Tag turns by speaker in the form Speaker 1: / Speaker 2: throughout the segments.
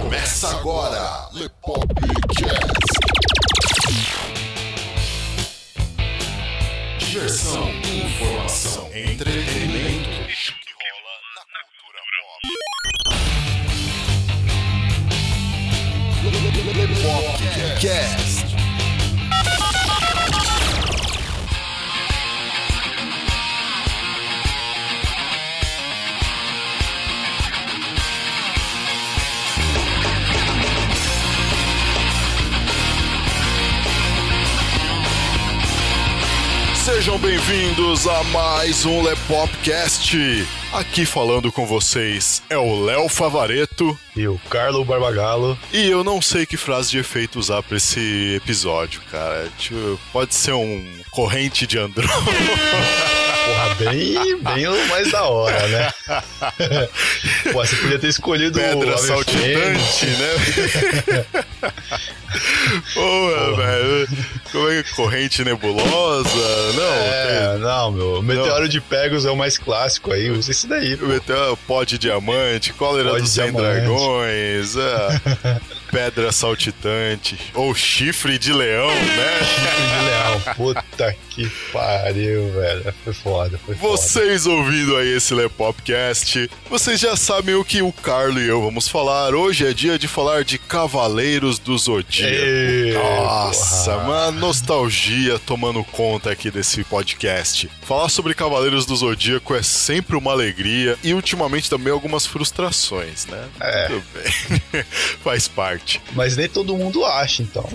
Speaker 1: Começa agora, Lepopcast. Diversão, informação, entretenimento. Isso que rola na cultura pop. Lepopcast. Sejam bem-vindos a mais um Lepopcast. Aqui falando com vocês é o Léo Favareto.
Speaker 2: E o Carlo Barbagalo.
Speaker 1: E eu não sei que frase de efeito usar pra esse episódio, cara. Tipo, pode ser um corrente de Andrômeda.
Speaker 2: Bem, bem mais da hora, né? Pô, você podia ter escolhido
Speaker 1: Pedra
Speaker 2: o
Speaker 1: saltitante, né? Velho. Como é que é? Corrente nebulosa? Não,
Speaker 2: É,
Speaker 1: tem-
Speaker 2: não, meu. Meteoro de Pegasus é o mais clássico aí. Usa esse daí, pô.
Speaker 1: Meteu pó de diamante, cólera dos 100
Speaker 2: diamante.
Speaker 1: dragões, é, pedra saltitante, ou chifre de leão, né?
Speaker 2: de leão. Puta que pariu, velho. Foi foda, foi foda.
Speaker 1: Vocês ouvindo aí esse Lepopcast, vocês já sabem o que o Carlo e eu vamos falar. Hoje é dia de falar de Cavaleiros do Zodíaco. Nossa,
Speaker 2: porra.
Speaker 1: uma nostalgia tomando conta aqui desse podcast. Falar sobre Cavaleiros do Zodíaco é sempre uma alegria e ultimamente também algumas frustrações, né?
Speaker 2: É.
Speaker 1: Tudo bem. Faz parte.
Speaker 2: Mas nem todo mundo acha, então.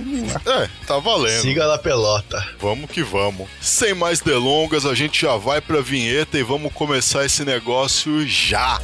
Speaker 1: É, tá valendo.
Speaker 2: Siga na pelota.
Speaker 1: Vamos que vamos. Sem mais delongas, a gente já vai pra vinheta e vamos começar esse negócio já.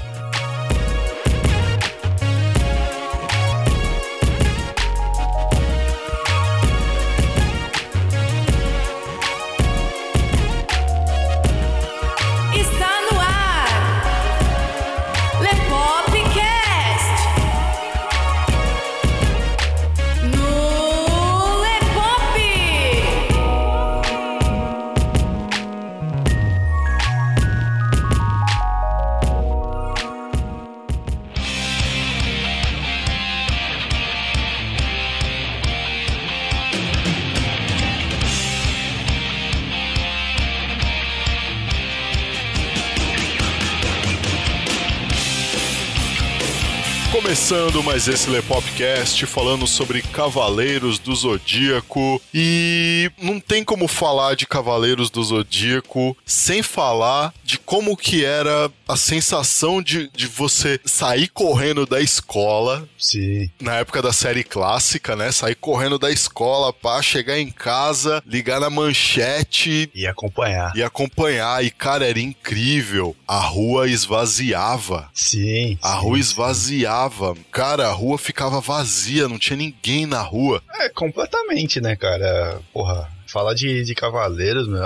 Speaker 1: Começando mais esse Lepopcast falando sobre Cavaleiros do Zodíaco. E não tem como falar de Cavaleiros do Zodíaco sem falar de como que era a sensação de, de você sair correndo da escola
Speaker 2: Sim.
Speaker 1: na época da série clássica, né? Sair correndo da escola pra chegar em casa, ligar na manchete
Speaker 2: E acompanhar.
Speaker 1: e acompanhar. E, cara, era incrível. A rua esvaziava.
Speaker 2: Sim.
Speaker 1: A
Speaker 2: sim,
Speaker 1: rua
Speaker 2: sim.
Speaker 1: esvaziava. Cara, a rua ficava vazia, não tinha ninguém na rua.
Speaker 2: É, completamente, né, cara? Porra, falar de, de cavaleiros, meu,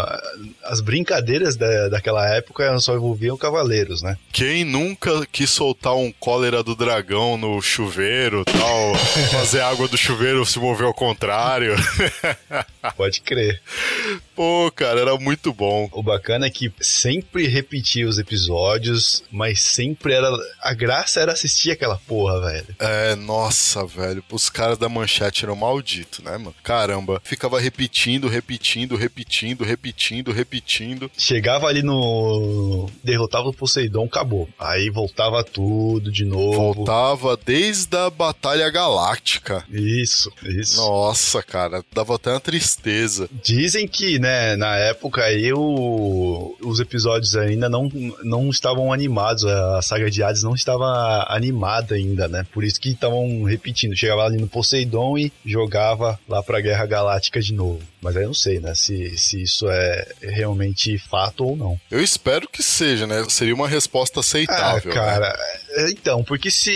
Speaker 2: as brincadeiras da, daquela época só envolviam cavaleiros, né?
Speaker 1: Quem nunca quis soltar um cólera do dragão no chuveiro tal, fazer a água do chuveiro se mover ao contrário?
Speaker 2: Pode crer.
Speaker 1: Pô, cara, era muito bom.
Speaker 2: O bacana é que sempre repetia os episódios, mas sempre era. A graça era assistir aquela porra, velho.
Speaker 1: É, nossa, velho. Os caras da manchete eram malditos, né, mano? Caramba. Ficava repetindo, repetindo, repetindo, repetindo, repetindo.
Speaker 2: Chegava ali no. derrotava o Poseidon, acabou. Aí voltava tudo de novo.
Speaker 1: Voltava desde a Batalha Galáctica.
Speaker 2: Isso, isso.
Speaker 1: Nossa, cara, dava até uma tristeza.
Speaker 2: Dizem que, né, na época o- os episódios ainda não, não estavam animados, a saga de Hades não estava animada ainda, né? Por isso que estavam repetindo. Chegava ali no Poseidon e jogava lá pra Guerra Galáctica de novo. Mas aí eu não sei, né, se, se isso é realmente fato ou não.
Speaker 1: Eu espero que seja, né? Seria uma resposta
Speaker 2: Ah,
Speaker 1: aceitável. né?
Speaker 2: cara, é, então, porque se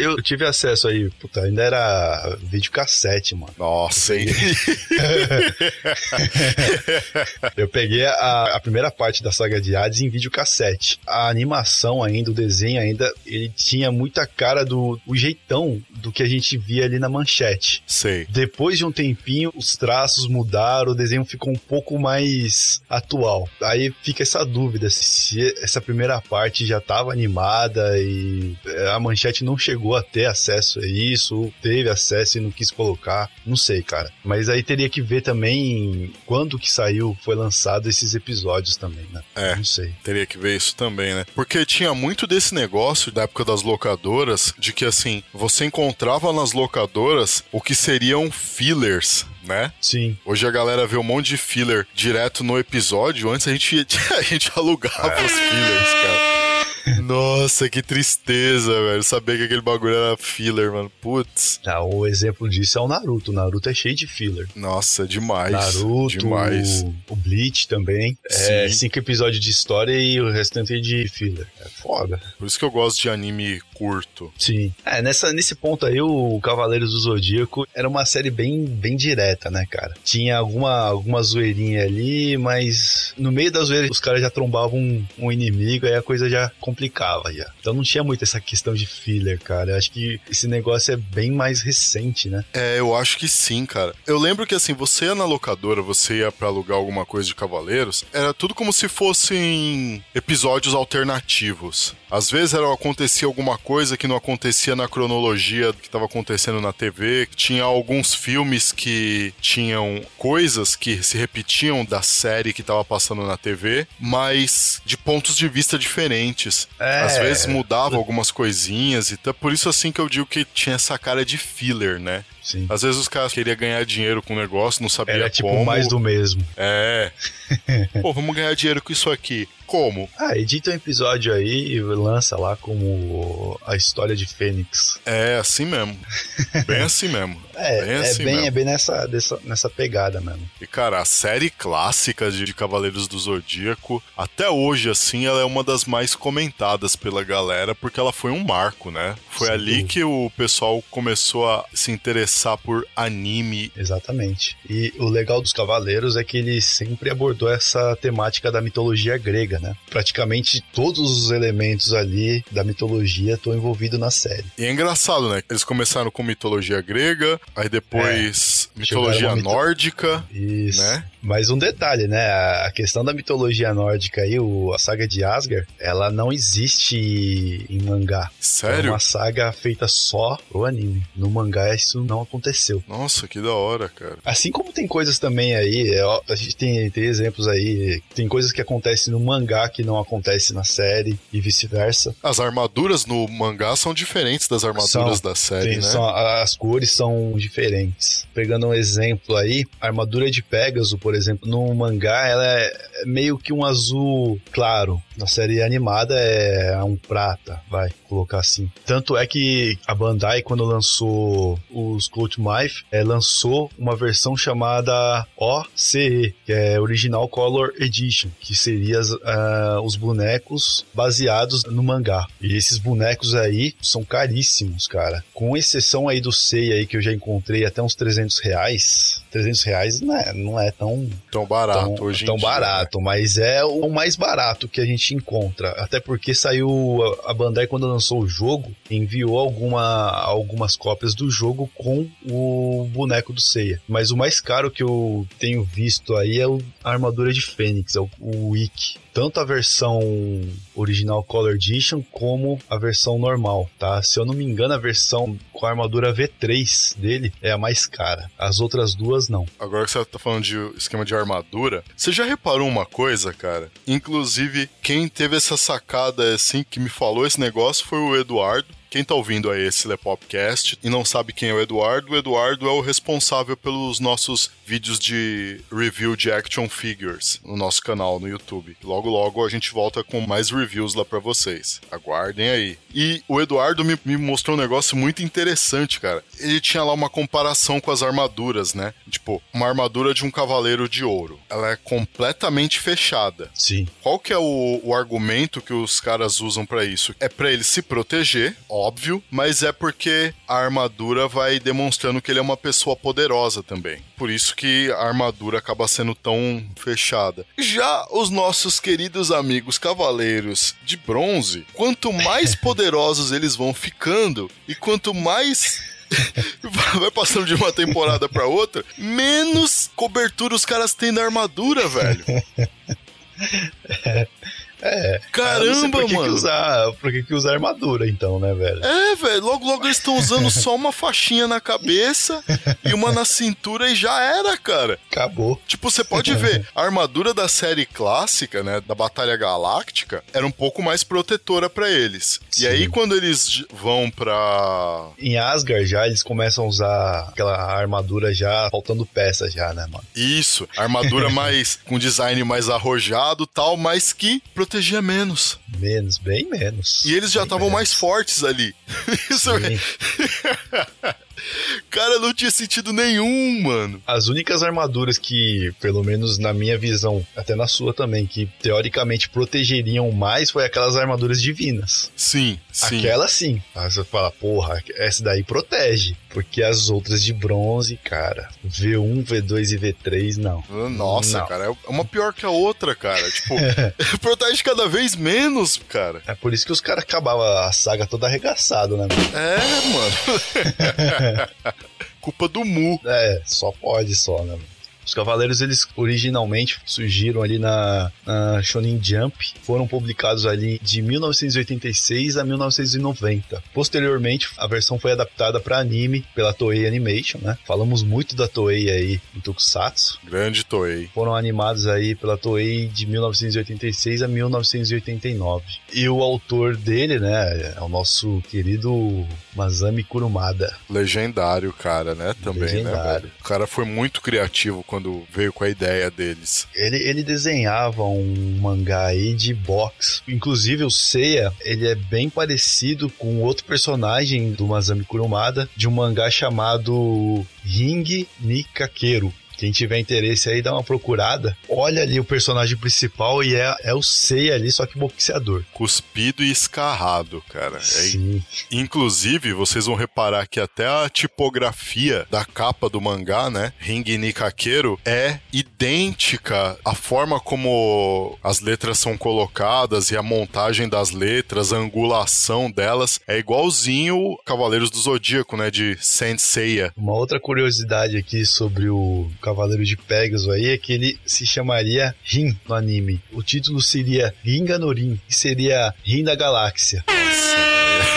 Speaker 2: eu tive acesso aí, puta, ainda era videocassete, mano.
Speaker 1: Nossa, hein?
Speaker 2: Eu peguei a, a primeira parte da saga de Hades em videocassete. A animação ainda, o desenho ainda, ele tinha muita cara do o jeitão do que a gente via ali na manchete.
Speaker 1: Sei.
Speaker 2: Depois de um tempinho, os traços mudaram claro, o desenho ficou um pouco mais atual. Aí fica essa dúvida se essa primeira parte já estava animada e a manchete não chegou a ter acesso a isso, teve acesso e não quis colocar, não sei, cara. Mas aí teria que ver também quando que saiu, foi lançado esses episódios também, né?
Speaker 1: É.
Speaker 2: Não sei.
Speaker 1: Teria que ver isso também, né? Porque tinha muito desse negócio da época das locadoras, de que assim, você encontrava nas locadoras o que seriam fillers, né?
Speaker 2: Sim.
Speaker 1: Hoje a galera vê um monte de filler direto no episódio. Antes a gente, a gente alugava os fillers, cara. Nossa, que tristeza, velho. Saber que aquele bagulho era filler, mano. Putz.
Speaker 2: Ah, o exemplo disso é o Naruto. O Naruto é cheio de filler.
Speaker 1: Nossa, demais.
Speaker 2: Naruto,
Speaker 1: Demais.
Speaker 2: o, o Bleach também. É
Speaker 1: Sim.
Speaker 2: cinco episódios de história e o restante é de filler. É foda.
Speaker 1: Por isso que eu gosto de anime curto.
Speaker 2: Sim. É, nessa, nesse ponto aí, o Cavaleiros do Zodíaco era uma série bem, bem direta, né, cara? Tinha alguma, alguma zoeirinha ali, mas no meio da zoeira os caras já trombavam um, um inimigo, aí a coisa já complicava já. Então não tinha muito essa questão de filler, cara. Eu acho que esse negócio é bem mais recente, né?
Speaker 1: É, eu acho que sim, cara. Eu lembro que assim, você ia na locadora, você ia pra alugar alguma coisa de Cavaleiros, era tudo como se fossem episódios alternativos. Às vezes era, acontecia alguma coisa que não acontecia na cronologia que estava acontecendo na TV. Tinha alguns filmes que tinham coisas que se repetiam da série que estava passando na TV, mas de pontos de vista diferentes.
Speaker 2: É.
Speaker 1: Às vezes mudava algumas coisinhas e tá por isso assim que eu digo que tinha essa cara de filler, né?
Speaker 2: Sim.
Speaker 1: Às vezes os caras queriam ganhar dinheiro com o negócio, não sabia
Speaker 2: Era tipo
Speaker 1: como.
Speaker 2: mais do mesmo.
Speaker 1: É. Pô, vamos ganhar dinheiro com isso aqui. Como?
Speaker 2: Ah, edita um episódio aí e lança lá como a história de Fênix.
Speaker 1: É assim mesmo. Bem assim mesmo.
Speaker 2: É,
Speaker 1: Bem
Speaker 2: é,
Speaker 1: assim
Speaker 2: bem,
Speaker 1: mesmo.
Speaker 2: é bem nessa, dessa, nessa pegada mesmo.
Speaker 1: E cara, a série clássica de de Cavaleiros do Zodíaco, até hoje assim, ela é uma das mais comentadas pela galera porque ela foi um marco, né? Foi
Speaker 2: Sem
Speaker 1: ali que o pessoal começou a se interessar por anime.
Speaker 2: Exatamente. E o legal dos Cavaleiros é que ele sempre abordou essa temática da mitologia grega, né? Praticamente todos os elementos ali da mitologia estão envolvidos na série.
Speaker 1: E é engraçado, né? Eles começaram com mitologia grega, aí depois mitologia
Speaker 2: Chegaram a mito-
Speaker 1: nórdica,
Speaker 2: Isso.
Speaker 1: né?
Speaker 2: Mas um detalhe, né? A questão da mitologia nórdica aí, o, a saga de Asgard, ela não existe em mangá. É
Speaker 1: Sério?
Speaker 2: uma saga feita só pro anime. No mangá isso não aconteceu.
Speaker 1: Nossa, que da hora, cara.
Speaker 2: Assim como tem coisas também aí, é, a gente tem, tem exemplos aí, tem coisas que acontecem no mangá que não acontecem na série e vice-versa.
Speaker 1: As armaduras no mangá são diferentes das armaduras
Speaker 2: São.
Speaker 1: da série, né?
Speaker 2: são- as cores são diferentes. Pegando um exemplo aí, a armadura de Pégaso, por exemplo, no mangá ela é meio que um azul claro. Na série animada é um prata, vai colocar assim. Tanto é que a Bandai, quando lançou os Cloth Mife, é, lançou uma versão chamada OCE, que é Original Color Edition, que seria ah, os bonecos baseados no mangá. E esses bonecos aí são caríssimos, cara. Com exceção aí do Sei aí que eu já encontrei até uns 300 reais. 300 reais não é, não é tão,
Speaker 1: Tão barato
Speaker 2: tão,
Speaker 1: hoje em
Speaker 2: tão
Speaker 1: dia, né?
Speaker 2: barato, mas é o mais barato que a gente encontra. Até porque saiu a- Bandai quando lançou o jogo, enviou alguma, algumas cópias do jogo com o boneco do Seiya. Mas o mais caro que eu tenho visto aí é a armadura de Fênix, é o, o Ikki. Tanto a versão original Color Edition como a versão normal, tá? Se eu não me engano, a versão com a armadura V3 dele é a mais cara. As outras duas não.
Speaker 1: Agora que você tá falando de esquema de armadura, você já reparou uma coisa, cara? Inclusive, quem teve essa sacada assim, que me falou esse negócio foi o Eduardo. Quem tá ouvindo aí esse Lepopcast e não sabe quem é o Eduardo, o Eduardo é o responsável pelos nossos vídeos de review de action figures no nosso canal no YouTube. Logo, logo a gente volta com mais reviews lá pra vocês. Aguardem aí. E o Eduardo me, me mostrou um negócio muito interessante, cara. Ele tinha lá uma comparação com as armaduras, né? Tipo, uma armadura de um cavaleiro de ouro. Ela é completamente fechada.
Speaker 2: Sim.
Speaker 1: Qual que é o, o argumento que os caras usam pra isso? É pra ele se proteger, óbvio, mas é porque a armadura vai demonstrando que ele é uma pessoa poderosa também. Por isso que a armadura acaba sendo tão fechada. Já os nossos queridos amigos cavaleiros de bronze, quanto mais poderosos eles vão ficando e quanto mais vai passando de uma temporada pra outra, menos cobertura os caras têm da armadura, velho.
Speaker 2: É.
Speaker 1: Caramba,
Speaker 2: por que
Speaker 1: mano.
Speaker 2: Que usar, por que, que usar armadura, então, né, velho?
Speaker 1: É, velho, logo logo eles estão usando só uma faixinha na cabeça e uma na cintura e já era, cara.
Speaker 2: Acabou.
Speaker 1: Tipo, você pode ver, a armadura da série clássica, né, da Batalha Galáctica, era um pouco mais protetora pra eles.
Speaker 2: Sim.
Speaker 1: E aí quando eles vão pra
Speaker 2: Em Asgard já eles começam a usar aquela armadura já faltando peças já, né, mano?
Speaker 1: isso, armadura mais com design mais arrojado, tal, mas que protegia menos.
Speaker 2: Menos, bem menos.
Speaker 1: E eles já estavam mais fortes ali. Isso é-. Cara, não tinha sentido nenhum, mano.
Speaker 2: As únicas armaduras que, pelo menos na minha visão, até na sua também, que teoricamente protegeriam mais foi aquelas armaduras divinas.
Speaker 1: Sim, sim.
Speaker 2: Aquela sim. Aí você fala, porra, essa daí protege. Porque as outras de bronze, cara, V1, V2 e V3, não.
Speaker 1: Nossa,
Speaker 2: Não.
Speaker 1: cara, é uma pior que a outra, cara. Tipo, protege cada vez menos, cara.
Speaker 2: É por isso que os caras acabavam a saga toda arregaçado, né? mano?
Speaker 1: É, mano. Culpa do Mu.
Speaker 2: É, só pode só, né? Os Cavaleiros, eles originalmente surgiram ali na, na Shonen Jump, foram publicados ali de 1986 a 1990. Posteriormente, a versão foi adaptada para anime pela Toei Animation, né? Falamos muito da Toei aí no Tokusatsu.
Speaker 1: Grande Toei.
Speaker 2: Foram animados aí pela Toei de 1986 a 1989. E o autor dele, né, é o nosso querido Masami Kurumada.
Speaker 1: Legendário, cara, né? Também, né?
Speaker 2: Legendário.
Speaker 1: velho? O cara foi muito criativo quando veio com a ideia deles.
Speaker 2: Ele, ele desenhava um mangá aí de boxe. Inclusive o Seiya, ele é bem parecido com outro personagem do Masami Kurumada, de um mangá chamado Ring Nikakeru. Quem tiver interesse aí, dá uma procurada. Olha ali o personagem principal e é, é o Seiya ali, só que boxeador.
Speaker 1: Cuspido e escarrado, cara. É
Speaker 2: Sim.
Speaker 1: Inclusive, vocês vão reparar que até a tipografia da capa do mangá, né? Ring Nikakeru, é idêntica à forma como as letras são colocadas e a montagem das letras, a angulação delas, é igualzinho Cavaleiros do Zodíaco, né? De Saint Seiya.
Speaker 2: Uma outra curiosidade aqui sobre o Cavaleiro de Pegasus aí é que ele se chamaria Rin no anime. O título seria Ringa no Rin, e seria Rin da Galáxia.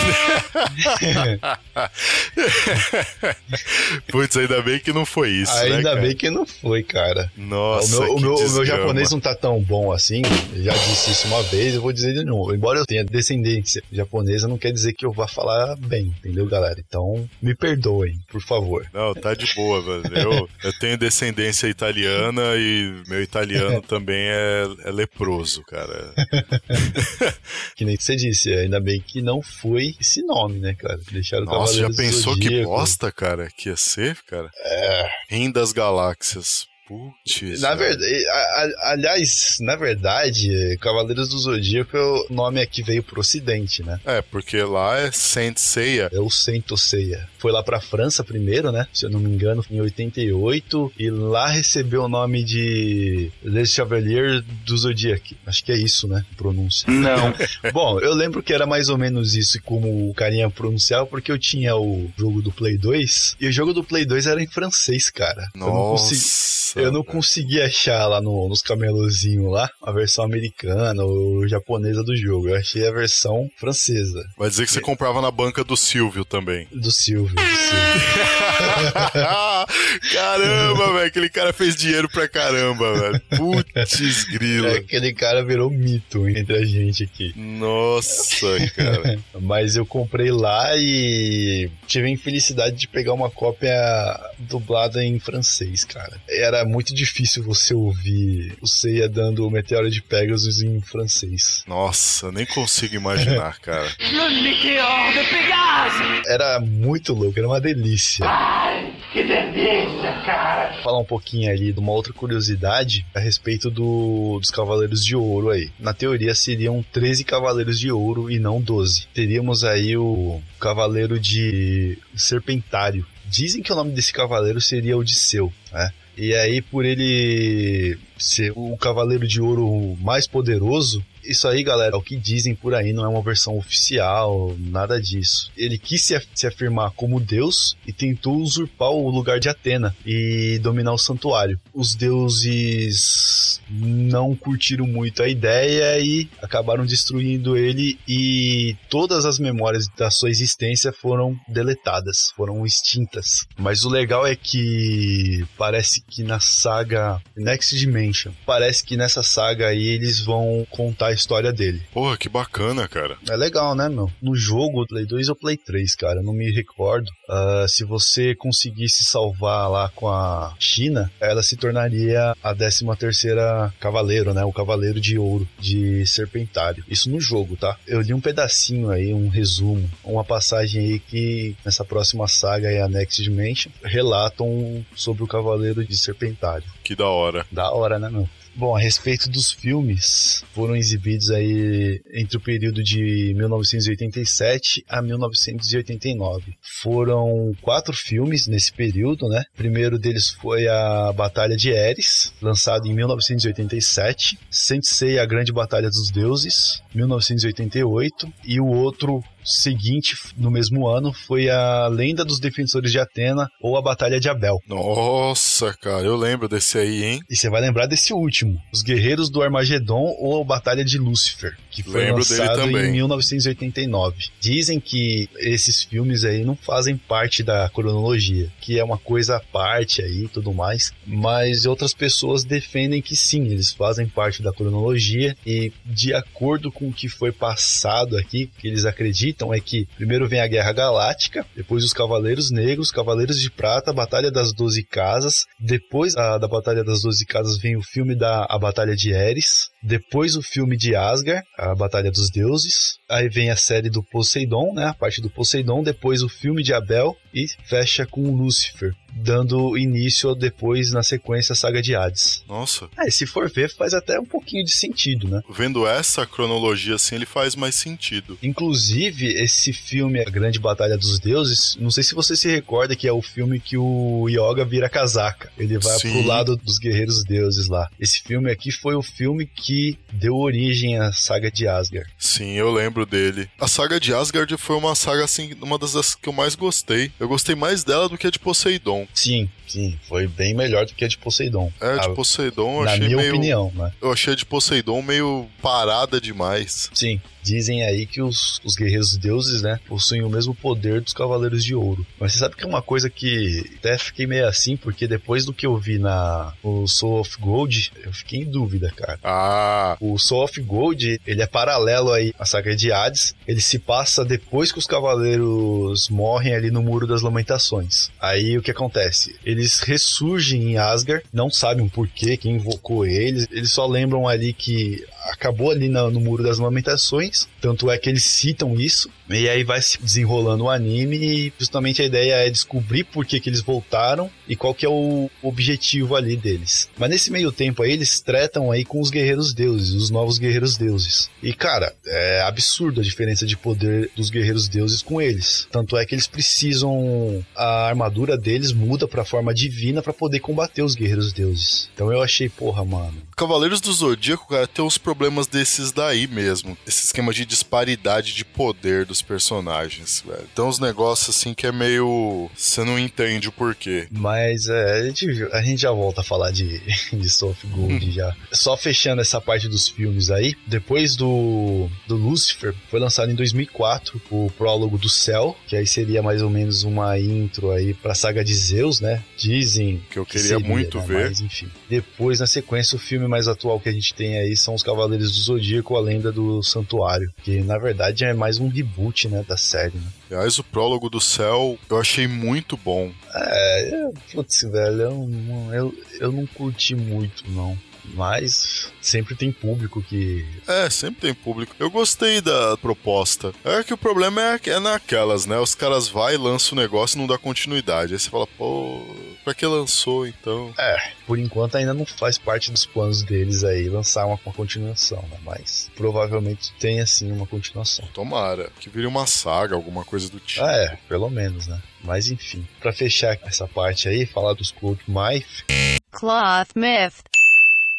Speaker 1: Putz, ainda bem que não foi isso, né,
Speaker 2: Ainda
Speaker 1: cara?
Speaker 2: bem que não foi, cara.
Speaker 1: Nossa,
Speaker 2: o meu, o meu- o meu japonês não tá tão bom assim. Já disse isso uma vez, eu vou dizer de novo. Embora eu tenha descendência japonesa, não quer dizer que eu vá falar bem, entendeu, galera? Então, me perdoem, por favor.
Speaker 1: Não, tá de boa, velho. Eu, eu tenho descendência italiana e meu italiano também é, é leproso, cara.
Speaker 2: Que nem você disse, ainda bem que não foi esse nome, né, cara? Deixaram
Speaker 1: Nossa, já pensou que bosta, cara, que ia ser, cara? É. Rim das galáxias. Putz.
Speaker 2: Na
Speaker 1: velho.
Speaker 2: verdade, a- a- aliás, na verdade, Cavaleiros do Zodíaco é o nome é que veio pro ocidente, né?
Speaker 1: É, porque lá é Saint Seiya.
Speaker 2: É o Sento Seiya. Foi lá pra França primeiro, né? Se eu não me engano, em 88. E lá recebeu o nome de Les Chevaliers do Zodíaco. Acho que é isso, né? Pronúncia.
Speaker 3: Não.
Speaker 2: Bom, eu lembro que era mais ou menos isso como o carinha pronunciava, porque eu tinha o jogo do Play 2. E o jogo do Play 2 era em francês, cara. Eu não consegui. Eu não
Speaker 1: velho.
Speaker 2: consegui achar lá no- nos camelozinhos lá a versão americana ou japonesa do jogo. Eu achei a versão francesa
Speaker 1: Vai dizer que você comprava na banca do Silvio também.
Speaker 2: do Silvio. do Silvio.
Speaker 1: caramba, velho. Aquele cara fez dinheiro pra caramba, velho. Putz, grila.
Speaker 2: É, Aquele cara virou mito entre a gente aqui.
Speaker 1: Nossa, cara.
Speaker 2: Mas eu comprei lá e tive a infelicidade de pegar uma cópia dublada em francês, cara. Era muito difícil você ouvir o Seiya dando o Meteoro de Pegasus em francês.
Speaker 1: Nossa, nem consigo imaginar, cara.
Speaker 2: Era muito louco, era uma delícia.
Speaker 3: Que delícia, cara!
Speaker 2: falar um pouquinho ali de uma outra curiosidade a respeito do- dos Cavaleiros de Ouro aí. Na teoria seriam 13 Cavaleiros de Ouro e não 12. Teríamos aí o Cavaleiro de Serpentário. Dizem que o nome desse cavaleiro seria Odisseu, né? E aí, por ele ser o Cavaleiro de Ouro mais poderoso, isso aí, galera, é o que dizem por aí, não é uma versão oficial, nada disso. Ele quis se, af- se afirmar como Deus e tentou usurpar o lugar de Atena e dominar o santuário. Os deuses não curtiram muito a ideia e acabaram destruindo ele e todas as memórias da sua existência foram deletadas, foram extintas. Mas o legal é que parece que na saga Next Dimension, parece que nessa saga aí eles vão contar a história dele.
Speaker 1: Porra, que bacana, cara.
Speaker 2: É legal, né, meu? No jogo, Play 2 ou Play 3, cara, não me recordo. Ah, se você conseguisse salvar lá com a China, ela se tornaria a 13 terceira cavaleiro, né? O cavaleiro de ouro de Serpentário. Isso no jogo, tá? Eu li um pedacinho aí, um resumo, uma passagem aí que nessa próxima saga aí, a Next Dimension, relatam sobre o cavaleiro de Serpentário.
Speaker 1: Que da hora.
Speaker 2: Da hora, né, meu? Bom, a respeito dos filmes, foram exibidos aí entre o período de 1987 a 1989. Foram quatro filmes nesse período, né? O primeiro deles foi a Batalha de Eris, lançado em 1987. Sensei, a Grande Batalha dos Deuses, 1988. E o outro seguinte, no mesmo ano, foi a Lenda dos Defensores de Atena ou a Batalha de Abel.
Speaker 1: Nossa, cara, eu lembro desse aí, hein?
Speaker 2: E você vai lembrar desse último, Os Guerreiros do Armagedon ou a Batalha de Lúcifer, que foi
Speaker 1: Lembro
Speaker 2: lançado em 1989. Dizem que esses filmes aí não fazem parte da cronologia, que é uma coisa à parte aí e tudo mais, mas outras pessoas defendem que sim, eles fazem parte da cronologia e de acordo com o que foi passado aqui, que eles acreditam é que primeiro vem a Guerra Galáctica, depois os Cavaleiros Negros, Cavaleiros de Prata, Batalha das Doze Casas, depois a, da Batalha das Doze Casas vem o filme da a Batalha de Eris, depois o filme de Asgard, a Batalha dos Deuses, aí vem a série do Poseidon, né, a parte do Poseidon, depois o filme de Abel e fecha com o Lúcifer, dando início depois na sequência a saga de Hades.
Speaker 1: Nossa.
Speaker 2: É, se for ver, faz até um pouquinho de sentido, né?
Speaker 1: Vendo essa cronologia assim, ele faz mais sentido.
Speaker 2: Inclusive, esse filme, A Grande Batalha dos Deuses, não sei se você se recorda que é o filme que o Yoga vira casaca. Ele vai
Speaker 1: Sim.
Speaker 2: pro lado dos guerreiros deuses lá. Esse filme aqui foi o filme que deu origem à saga de Asgard.
Speaker 1: Sim, eu lembro dele. A saga de Asgard foi uma saga assim, uma das das que eu mais gostei. Eu gostei mais dela do que a de Poseidon.
Speaker 2: Sim, sim, foi bem melhor do que a de Poseidon.
Speaker 1: É, a de Poseidon eu
Speaker 2: na
Speaker 1: achei
Speaker 2: minha
Speaker 1: meio.
Speaker 2: opinião, né?
Speaker 1: Eu achei a de Poseidon meio parada demais.
Speaker 2: Sim, dizem aí que os, os guerreiros deuses, né, possuem o mesmo poder dos cavaleiros de ouro. Mas você sabe que é uma coisa que até fiquei meio assim, porque depois do que eu vi na o Soul of Gold, eu fiquei em dúvida, cara.
Speaker 1: Ah,
Speaker 2: O Soul of Gold, ele é paralelo aí à saga de Hades. Ele se passa depois que os cavaleiros morrem ali no Muro das Lamentações. Aí o que acontece? Eles ressurgem em Asgard, não sabem porquê, quem invocou eles. Eles só lembram ali que acabou ali na- no Muro das Lamentações. Tanto é que eles citam isso. E aí vai se desenrolando o anime e justamente a ideia é descobrir por que, que eles voltaram e qual que é o objetivo ali deles. Mas nesse meio tempo aí eles tretam aí com os guerreiros deuses, os novos guerreiros deuses. E cara, é absurdo a diferença de poder dos guerreiros deuses com eles. Tanto é que eles precisam a armadura deles muda pra forma divina pra poder combater os guerreiros deuses. Então eu achei, porra, mano,
Speaker 1: Cavaleiros do Zodíaco, cara, tem uns problemas desses daí mesmo. Esse esquema de disparidade de poder dos personagens, velho. Tem uns negócios assim que é meio. Você não entende o porquê.
Speaker 2: Mas é, a, gente, a gente já volta a falar de, de of Gold já. Só fechando essa parte dos filmes aí, depois do, do Lucifer, foi lançado em 2004 o prólogo do Céu, que aí seria mais ou menos uma intro aí pra saga de Zeus, né? Dizem
Speaker 1: Que eu
Speaker 2: que
Speaker 1: queria
Speaker 2: seria,
Speaker 1: muito
Speaker 2: né?
Speaker 1: ver.
Speaker 2: Mas enfim. Depois, na sequência, o filme mais atual que a gente tem aí são os Cavaleiros do Zodíaco, a Lenda do Santuário, que na verdade é mais um reboot, né, da série, né?
Speaker 1: Aliás, o prólogo do céu eu achei muito bom.
Speaker 2: É, putz, velho, eu, não- eu, eu não curti muito, não. Mas sempre tem público que.
Speaker 1: É, sempre tem público. Eu gostei da proposta. É que o problema é, é naquelas, né? Os caras vai, lançam o negócio e não dá continuidade. Aí você fala, pô, pra que lançou então?
Speaker 2: É, por enquanto ainda não faz parte dos planos deles aí lançar uma, uma continuação, né? Mas provavelmente tem assim uma continuação.
Speaker 1: Tomara. Que vire uma saga, alguma coisa do tipo.
Speaker 2: Ah, é, pelo menos, né? Mas enfim, pra fechar essa parte aí, falar dos Cloak Myth,
Speaker 4: Cloth Myth.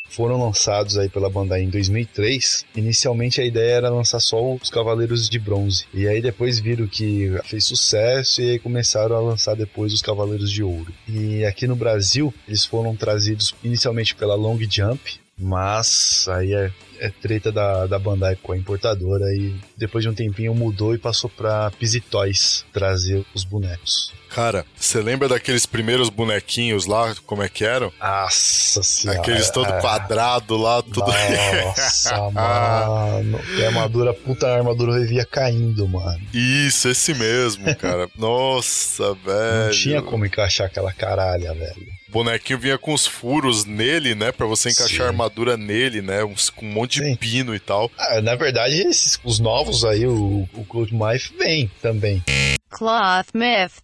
Speaker 2: Foram lançados aí pela Bandai em 2003. Inicialmente a ideia era lançar só os Cavaleiros de Bronze. E aí depois viram que fez sucesso e aí começaram a lançar depois os Cavaleiros de Ouro. E aqui no Brasil, eles foram trazidos inicialmente pela Long Jump, mas aí é, é treta da, da Bandai com a importadora e depois de um tempinho mudou e passou pra Toys trazer os bonecos.
Speaker 1: Cara, você lembra daqueles primeiros bonequinhos lá, como é que eram?
Speaker 2: Nossa senhora.
Speaker 1: Aqueles todo
Speaker 2: é.
Speaker 1: quadrado lá, tudo.
Speaker 2: Nossa, mano. E a armadura, puta a armadura vivia caindo, mano.
Speaker 1: Isso, esse mesmo, cara. Nossa, velho.
Speaker 2: Não tinha como encaixar aquela caralha, velho.
Speaker 1: O bonequinho vinha com os furos nele, né? Pra você encaixar
Speaker 2: Sim.
Speaker 1: a armadura nele, né? Uns, com um monte
Speaker 2: Sim.
Speaker 1: de pino e tal.
Speaker 2: Ah, na verdade, esses, os novos aí, o, o Cloud Mife vem também.
Speaker 4: Cloth Myth.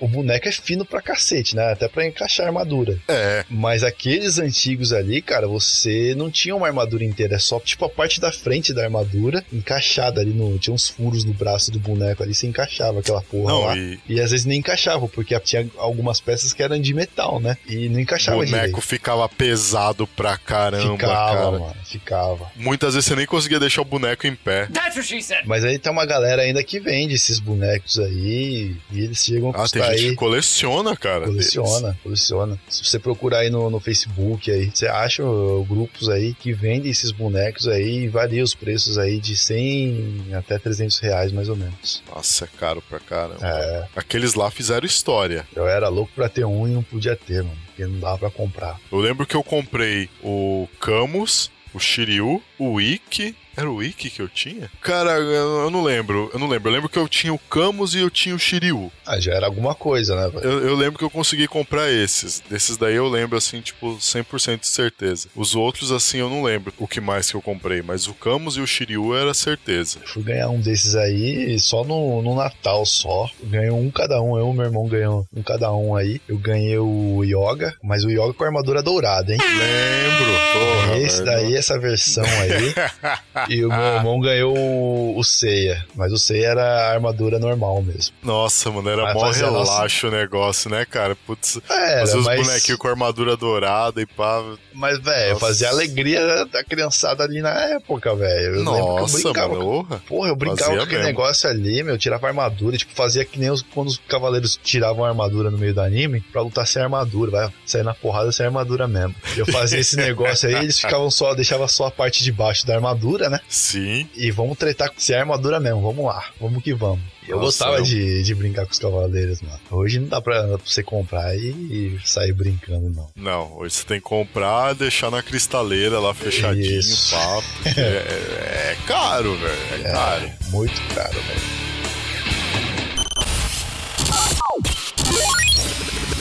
Speaker 2: O boneco é fino pra cacete, né? Até pra encaixar a armadura.
Speaker 1: É.
Speaker 2: Mas aqueles antigos ali, cara, você não tinha uma armadura inteira. É só, tipo, a parte da frente da armadura encaixada ali no... Tinha uns furos no braço do boneco ali, você encaixava aquela porra
Speaker 1: Não,
Speaker 2: lá.
Speaker 1: e
Speaker 2: E às vezes nem encaixava, porque tinha algumas peças que eram de metal, né? E não
Speaker 1: o
Speaker 2: encaixava
Speaker 1: boneco
Speaker 2: direito.
Speaker 1: ficava pesado pra caramba,
Speaker 2: Ficava,
Speaker 1: cara.
Speaker 2: mano, ficava.
Speaker 1: Muitas vezes você nem conseguia deixar o boneco em pé.
Speaker 3: That's what she said.
Speaker 2: Mas aí tem uma galera ainda que vende esses bonecos aí e eles chegam a
Speaker 1: Ah, tem
Speaker 2: custar
Speaker 1: gente
Speaker 2: aí.
Speaker 1: coleciona, cara.
Speaker 2: Coleciona, coleciona. Se você procurar aí no, no Facebook aí, você acha uh, grupos aí que vendem esses bonecos aí e varia os preços aí de 100 até 300 reais mais ou menos.
Speaker 1: Nossa, é caro pra caramba.
Speaker 2: É,
Speaker 1: Aqueles lá fizeram história.
Speaker 2: eu era louco pra ter um e não podia ter, mano, porque não dava pra comprar.
Speaker 1: Eu lembro que eu comprei o Camus, o Shiryu, o Ikki. Era o Ikki que eu tinha? Cara, eu não lembro. Eu não lembro. Eu lembro que eu tinha o Camus e eu tinha o Shiryu.
Speaker 2: Ah, já era alguma coisa, né, velho?
Speaker 1: Eu, eu lembro que eu consegui comprar esses. Desses daí eu lembro, assim, tipo, 100% de certeza. Os outros, assim, eu não lembro o que mais que eu comprei. Mas o Camus e o Shiryu era certeza.
Speaker 2: Fui ganhar um desses aí só no, no Natal só. Ganhei um cada um. Eu e meu irmão ganhou um cada um aí. Eu ganhei o Yoga, mas o Yoga com a armadura dourada, hein?
Speaker 1: Lembro. Porra,
Speaker 2: Esse
Speaker 1: velho.
Speaker 2: daí, essa versão aí. e o meu irmão ganhou o, o Seiya. Mas o Seiya era a armadura normal mesmo.
Speaker 1: Nossa, mano, era mó
Speaker 2: a nossa-
Speaker 1: relaxo o negócio, né, cara? Putz,
Speaker 2: Era,
Speaker 1: fazer os
Speaker 2: mas,
Speaker 1: bonequinhos com armadura dourada e pá.
Speaker 2: mas velho, fazia a alegria da criançada ali na época, velho. Eu lembro que eu
Speaker 1: Nossa,
Speaker 2: brincava
Speaker 1: mano, orra.
Speaker 2: Porra, eu brincava
Speaker 1: Fazia
Speaker 2: com aquele
Speaker 1: mesmo.
Speaker 2: negócio ali, meu, tirava armadura, tipo, fazia que nem os, quando os cavaleiros tiravam a armadura no meio do anime pra lutar sem armadura, vai sair na porrada sem armadura mesmo. Eu fazia esse negócio aí, eles ficavam só, deixava só a parte de baixo da armadura, né?
Speaker 1: Sim.
Speaker 2: E vamos tretar sem armadura mesmo, vamos lá, vamos que vamos. Eu
Speaker 1: Nossa,
Speaker 2: gostava
Speaker 1: eu-
Speaker 2: De, de brincar com os cavaleiros, mano. Hoje não dá pra, pra você comprar e, e sair brincando, não.
Speaker 1: Não, hoje você tem que comprar, deixar na cristaleira lá fechadinho,
Speaker 2: Isso.
Speaker 1: papo. É, é- é caro, velho. É, caro.
Speaker 2: Muito caro, velho.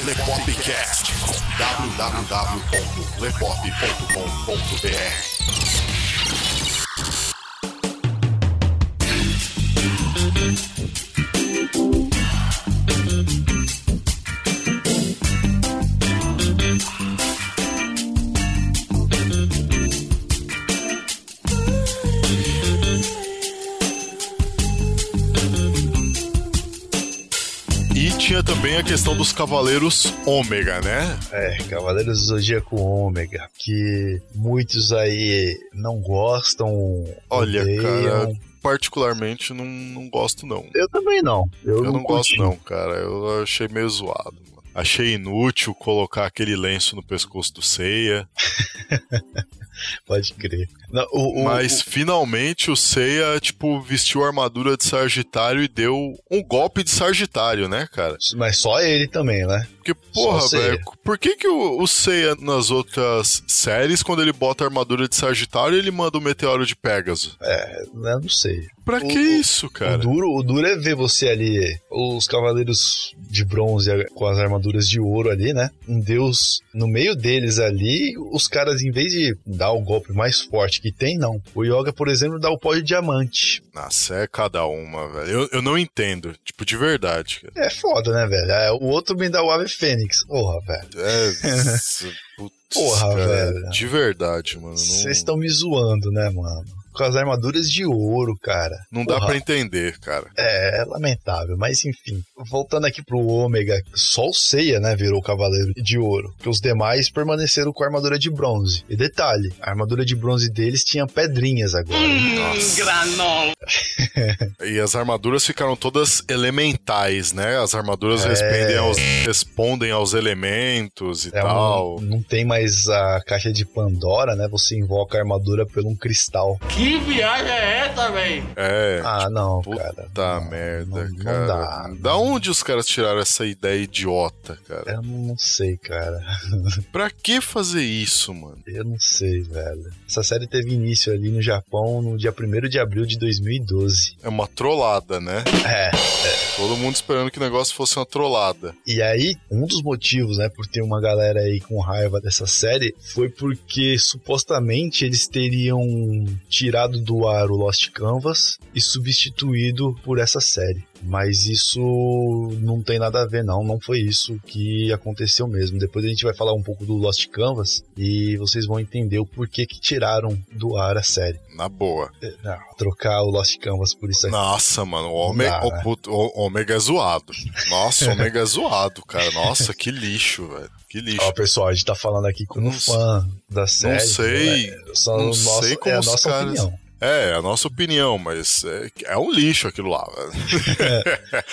Speaker 1: Lepopcast. www.lepop.com.br a questão dos cavaleiros ômega, né?
Speaker 2: É, Cavaleiros do Zodíaco Ômega, que muitos aí não gostam,
Speaker 1: Olha,
Speaker 2: odeiam.
Speaker 1: cara, particularmente não, não gosto não.
Speaker 2: Eu também não. Eu,
Speaker 1: Eu não gosto
Speaker 2: curti.
Speaker 1: não, cara. Eu achei meio zoado. mano. Achei inútil colocar aquele lenço no pescoço do Seiya.
Speaker 2: Pode crer. Não, o, o-
Speaker 1: Mas finalmente o Seiya, tipo, vestiu a armadura de Sagitário e deu um golpe de Sagitário, né, cara?
Speaker 2: o- mas só ele também, né?
Speaker 1: Porque, porra,
Speaker 2: o
Speaker 1: velho, por que que o, o Seiya nas outras séries, quando ele bota a armadura de Sagitário, ele manda o meteoro de Pégaso?
Speaker 2: É, eu não sei.
Speaker 1: Pra
Speaker 2: O-
Speaker 1: que isso,
Speaker 2: O
Speaker 1: cara?
Speaker 2: duro, o duro é ver você ali, os cavaleiros de bronze com as armaduras de ouro ali, né? Um deus no meio deles ali, os caras, em vez de dar o golpe mais forte que tem, não. O Yoga, por exemplo, dá o pó de diamante.
Speaker 1: Nossa, é cada uma, velho. Eu, eu não entendo, tipo, de verdade, cara.
Speaker 2: É foda, né, velho? É, o outro me dá o Ave Fênix. Porra, velho.
Speaker 1: É. putz,
Speaker 2: Porra,
Speaker 1: cara,
Speaker 2: velho.
Speaker 1: De verdade, mano. não-
Speaker 2: Vocês estão me zoando, né, mano? Com as armaduras de ouro, cara.
Speaker 1: Não dá
Speaker 2: Porra.
Speaker 1: pra entender, cara.
Speaker 2: É, é lamentável, mas enfim. Voltando aqui pro Ômega, só o Seiya, né, virou Cavaleiro de Ouro. Porque os demais permaneceram com a armadura de bronze. E detalhe, a armadura de bronze deles tinha pedrinhas agora.
Speaker 1: Nossa.
Speaker 3: Granola.
Speaker 1: E as armaduras ficaram todas elementais, né? As armaduras
Speaker 2: É.
Speaker 1: respondem, aos, respondem aos elementos e
Speaker 2: É um-
Speaker 1: tal.
Speaker 2: não tem mais a caixa de Pandora, né? Você invoca a armadura pelo um cristal.
Speaker 3: Que viagem é véi?
Speaker 1: É.
Speaker 2: Ah, não,
Speaker 1: Puta
Speaker 2: cara. Não,
Speaker 1: merda,
Speaker 2: não,
Speaker 1: cara.
Speaker 2: Não dá.
Speaker 1: Da onde os caras tiraram essa ideia idiota, cara?
Speaker 2: Eu não sei, cara.
Speaker 1: Pra que fazer isso, mano?
Speaker 2: Eu não sei, velho. Essa série teve início ali no Japão no dia 1 de abril de 2012.
Speaker 1: É uma trollada, né?
Speaker 2: É.
Speaker 1: Todo mundo esperando que o negócio fosse uma trollada.
Speaker 2: E aí, um dos motivos, né, por ter uma galera aí com raiva dessa série foi porque supostamente eles teriam tirado do ar o Lost Canvas e substituído por essa série. Mas isso não tem nada a ver, não. Não foi isso que aconteceu mesmo. Depois a gente vai falar um pouco do Lost Canvas e vocês vão entender o porquê que tiraram do ar a série.
Speaker 1: Na boa.
Speaker 2: Não, trocar o Lost Canvas por isso aqui.
Speaker 1: Nossa, mano, o Ômega,
Speaker 2: né?
Speaker 1: o puto- o Ômega é zoado. Nossa, o Ômega é zoado, cara. Nossa, que lixo, velho. Que lixo.
Speaker 2: Ó, pessoal, a gente tá falando aqui como
Speaker 1: Não
Speaker 2: fã da série.
Speaker 1: sei.
Speaker 2: né? Só
Speaker 1: Não
Speaker 2: nosso-
Speaker 1: sei como
Speaker 2: é a
Speaker 1: os
Speaker 2: nossa
Speaker 1: caras-
Speaker 2: opinião.
Speaker 1: É, é a nossa opinião, mas é, é um lixo aquilo lá. velho.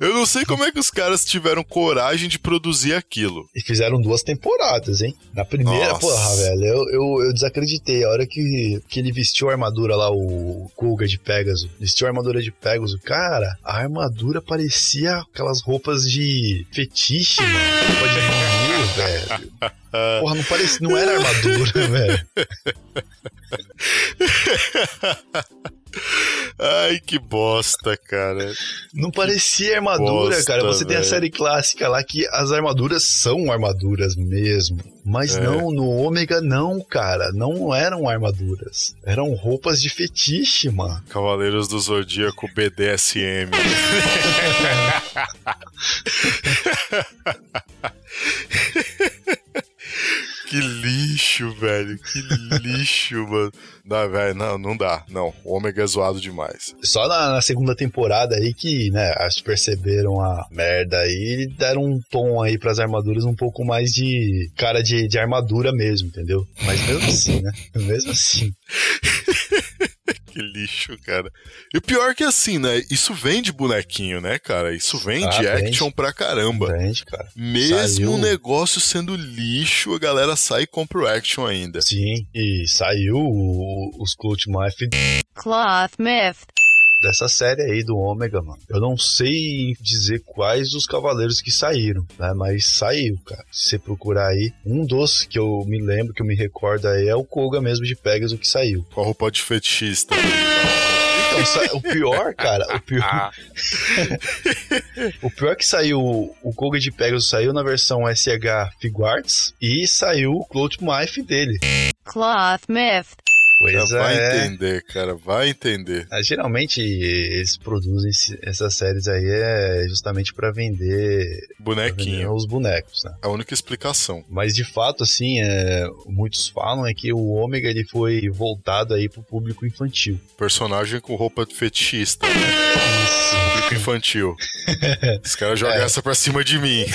Speaker 1: Eu não sei como é que os caras tiveram coragem de produzir aquilo.
Speaker 2: E fizeram duas temporadas, hein? Na primeira,
Speaker 1: Nossa.
Speaker 2: porra, velho, eu, eu, eu desacreditei. A hora que, que ele vestiu a armadura lá, o Kuga de Pegasus, vestiu a armadura de Pegasus, cara, a armadura parecia aquelas roupas de fetiche, mano. Roupa de vinil, velho. Porra, não parecia, não era armadura, velho.
Speaker 1: Ai, que bosta, cara.
Speaker 2: Não parecia armadura,
Speaker 1: bosta,
Speaker 2: cara. Você tem a série clássica lá que as armaduras são armaduras mesmo. Mas
Speaker 1: É.
Speaker 2: não, no Ômega não, cara. Não eram armaduras. Eram roupas de fetiche, mano.
Speaker 1: Cavaleiros do Zodíaco BDSM. que lixo, velho. Que lixo, mano. Não, velho, não, não dá. Não, o Ômega é zoado demais.
Speaker 2: Só na, na segunda temporada aí que, né, que perceberam a merda aí e deram um tom aí pras armaduras um pouco mais de cara de, de armadura mesmo, entendeu? Mas mesmo assim, né? Mesmo assim.
Speaker 1: Que lixo, cara. E o pior é que assim, né? Isso vende bonequinho, né, cara? Isso vende
Speaker 2: Ah, vende.
Speaker 1: action pra caramba.
Speaker 2: Grande, cara.
Speaker 1: Mesmo
Speaker 2: Saiu-
Speaker 1: o negócio sendo lixo, a galera sai e compra o action ainda.
Speaker 2: Sim, e saiu o- os Cloth Math
Speaker 4: Cloth Myth.
Speaker 2: Dessa série aí do Ômega, mano. Eu não sei dizer quais os cavaleiros que saíram, né? Mas saiu, cara. Se você procurar aí, um dos que eu me lembro, que eu me recordo aí, é o Koga mesmo de Pegasus que saiu.
Speaker 1: Com a roupa de fetichista.
Speaker 2: Então, o pior, cara, o pior. o pior é que saiu. O Koga de Pegasus saiu na versão SH Figuarts e saiu o Cloth Knife dele.
Speaker 4: Cloth Myth.
Speaker 2: Pois
Speaker 1: Já vai
Speaker 2: é.
Speaker 1: entender, cara, vai entender.
Speaker 2: Ah, Geralmente eles produzem essas séries aí é justamente pra vender, pra vender os bonecos, né?
Speaker 1: A única explicação.
Speaker 2: Mas de fato, assim, é, muitos falam é que o Ômega ele foi voltado aí pro público infantil.
Speaker 1: Personagem com roupa de fetichista, né?
Speaker 2: Isso.
Speaker 1: Público infantil. Os caras jogam
Speaker 2: É.
Speaker 1: essa pra cima de mim.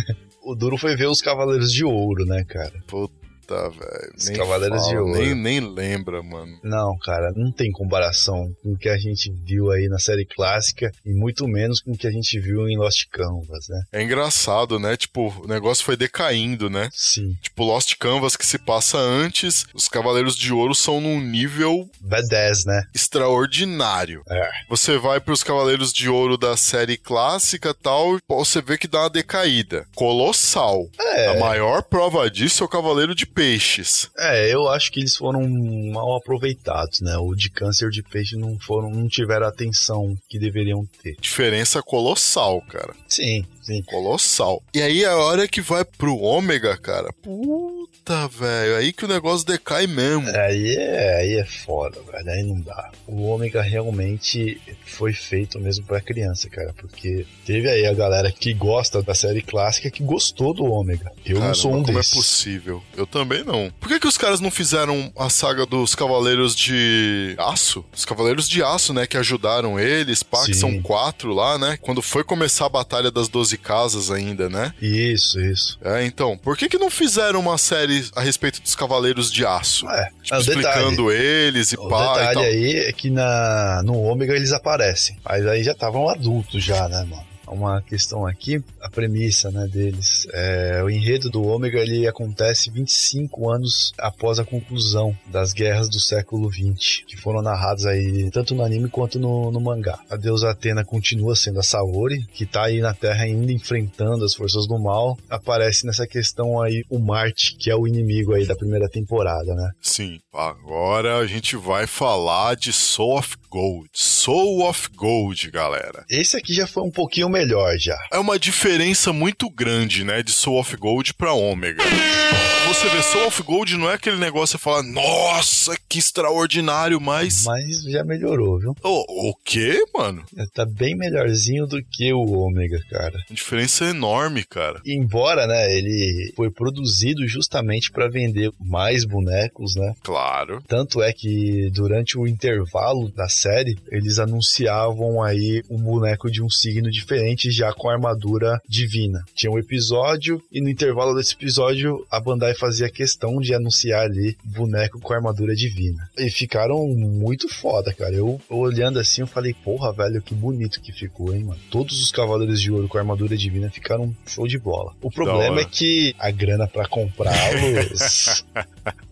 Speaker 2: O duro foi ver os Cavaleiros de Ouro, né, cara?
Speaker 1: Puta, velho.
Speaker 2: Os
Speaker 1: nem
Speaker 2: Cavaleiros de
Speaker 1: fala,
Speaker 2: Ouro.
Speaker 1: Nem, nem lembra, mano.
Speaker 2: Não, cara, não tem comparação com o que a gente viu aí na série clássica e muito menos com o que a gente viu em Lost Canvas, né?
Speaker 1: É engraçado, né? Tipo, o negócio foi decaindo, né?
Speaker 2: Sim,
Speaker 1: Tipo, Lost Canvas que se passa antes, os Cavaleiros de Ouro são num nível
Speaker 2: B10, né?
Speaker 1: extraordinário.
Speaker 2: É.
Speaker 1: Você vai pros Cavaleiros de Ouro da série clássica tal, e você vê que dá uma decaída. Colossal.
Speaker 2: É.
Speaker 1: A maior prova disso é o Cavaleiro de Peixes.
Speaker 2: É, eu acho que eles foram mal aproveitados, né? O de câncer de peixe não foram, não tiveram a atenção que deveriam ter.
Speaker 1: Diferença colossal, cara.
Speaker 2: Sim, sim.
Speaker 1: Colossal. E aí a hora que vai pro Ômega, cara, puta velho, aí que o negócio decai mesmo.
Speaker 2: Aí é, aí é foda, velho. Aí não dá. O Ômega realmente foi feito mesmo pra criança, cara. Porque teve aí a galera que gosta da série clássica que gostou do Ômega. Eu não sou um
Speaker 1: como
Speaker 2: desses.
Speaker 1: é possível? Eu também não. Por que, que os caras não fizeram a saga dos Cavaleiros de Aço? Os Cavaleiros de Aço, né? Que ajudaram eles, pá, que são quatro lá, né? Quando foi começar a Batalha das Doze Casas ainda, né?
Speaker 2: Isso, isso.
Speaker 1: É, então, por que, que não fizeram uma série a respeito dos Cavaleiros de Aço?
Speaker 2: É,
Speaker 1: Tipo,
Speaker 2: é, o detalhe.
Speaker 1: explicando eles e
Speaker 2: O
Speaker 1: pá e
Speaker 2: detalhe
Speaker 1: tal.
Speaker 2: aí é que na, no Ômega eles aparecem. Mas aí já estavam adultos já, né, mano? Uma questão aqui, a premissa né, deles. É, o enredo do Ômega ele acontece 25 anos após a conclusão das guerras do século XX, que foram narradas aí tanto no anime quanto no, no mangá. A deusa Atena continua sendo a Saori, que tá aí na Terra ainda enfrentando as forças do mal. Aparece nessa questão aí o Marte, que é o inimigo aí da primeira temporada, né?
Speaker 1: Sim, agora a gente vai falar de Soul of Gold. Soul of Gold, galera.
Speaker 2: Esse aqui já foi um pouquinho melhor já.
Speaker 1: É uma diferença muito grande, né, de Soul of Gold pra Ômega. Você vê, Soul of Gold não é aquele negócio que você fala, nossa, que extraordinário, mas.
Speaker 2: Mas já melhorou, viu?
Speaker 1: O, o quê, mano?
Speaker 2: Tá bem melhorzinho do que o Ômega, cara.
Speaker 1: Diferença é enorme, cara.
Speaker 2: Embora, né, ele foi produzido justamente para vender mais bonecos, né?
Speaker 1: Claro.
Speaker 2: Tanto é que durante o intervalo da série, eles anunciavam aí um boneco de um signo diferente já com armadura divina. Tinha um episódio e no intervalo desse episódio a Bandai fazia questão de anunciar ali boneco com armadura divina. E ficaram muito foda, cara. Eu olhando assim, eu falei, porra, velho, que bonito que ficou, hein, mano. Todos os cavaleiros de ouro com armadura divina ficaram show de bola. O problema é que a grana pra comprá-los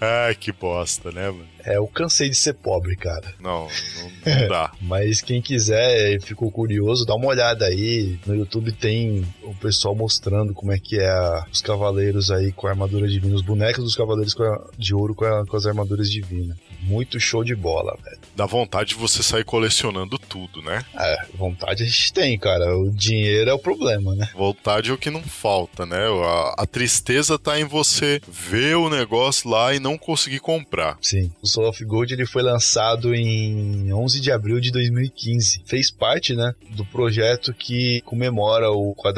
Speaker 1: Ai, que bosta, né, mano?
Speaker 2: É, eu cansei de ser pobre, cara.
Speaker 1: Não, não, não dá.
Speaker 2: Mas quem quiser e ficou curioso, dá uma olhada aí. No YouTube tem o pessoal mostrando como é que é a- os cavaleiros aí com a armadura divina, os bonecos dos cavaleiros com a- de ouro com, a- com as armaduras divinas. Muito show de bola, velho.
Speaker 1: Dá vontade de você sair colecionando tudo, né?
Speaker 2: É, vontade a gente tem, cara. O dinheiro é o problema, né?
Speaker 1: Vontade é o que não falta, né? A, a tristeza tá em você ver o negócio lá e não conseguir comprar.
Speaker 2: Sim. O Soul of Gold ele foi lançado em 11 de abril de 2015. Fez parte, né, do projeto que comemora o 40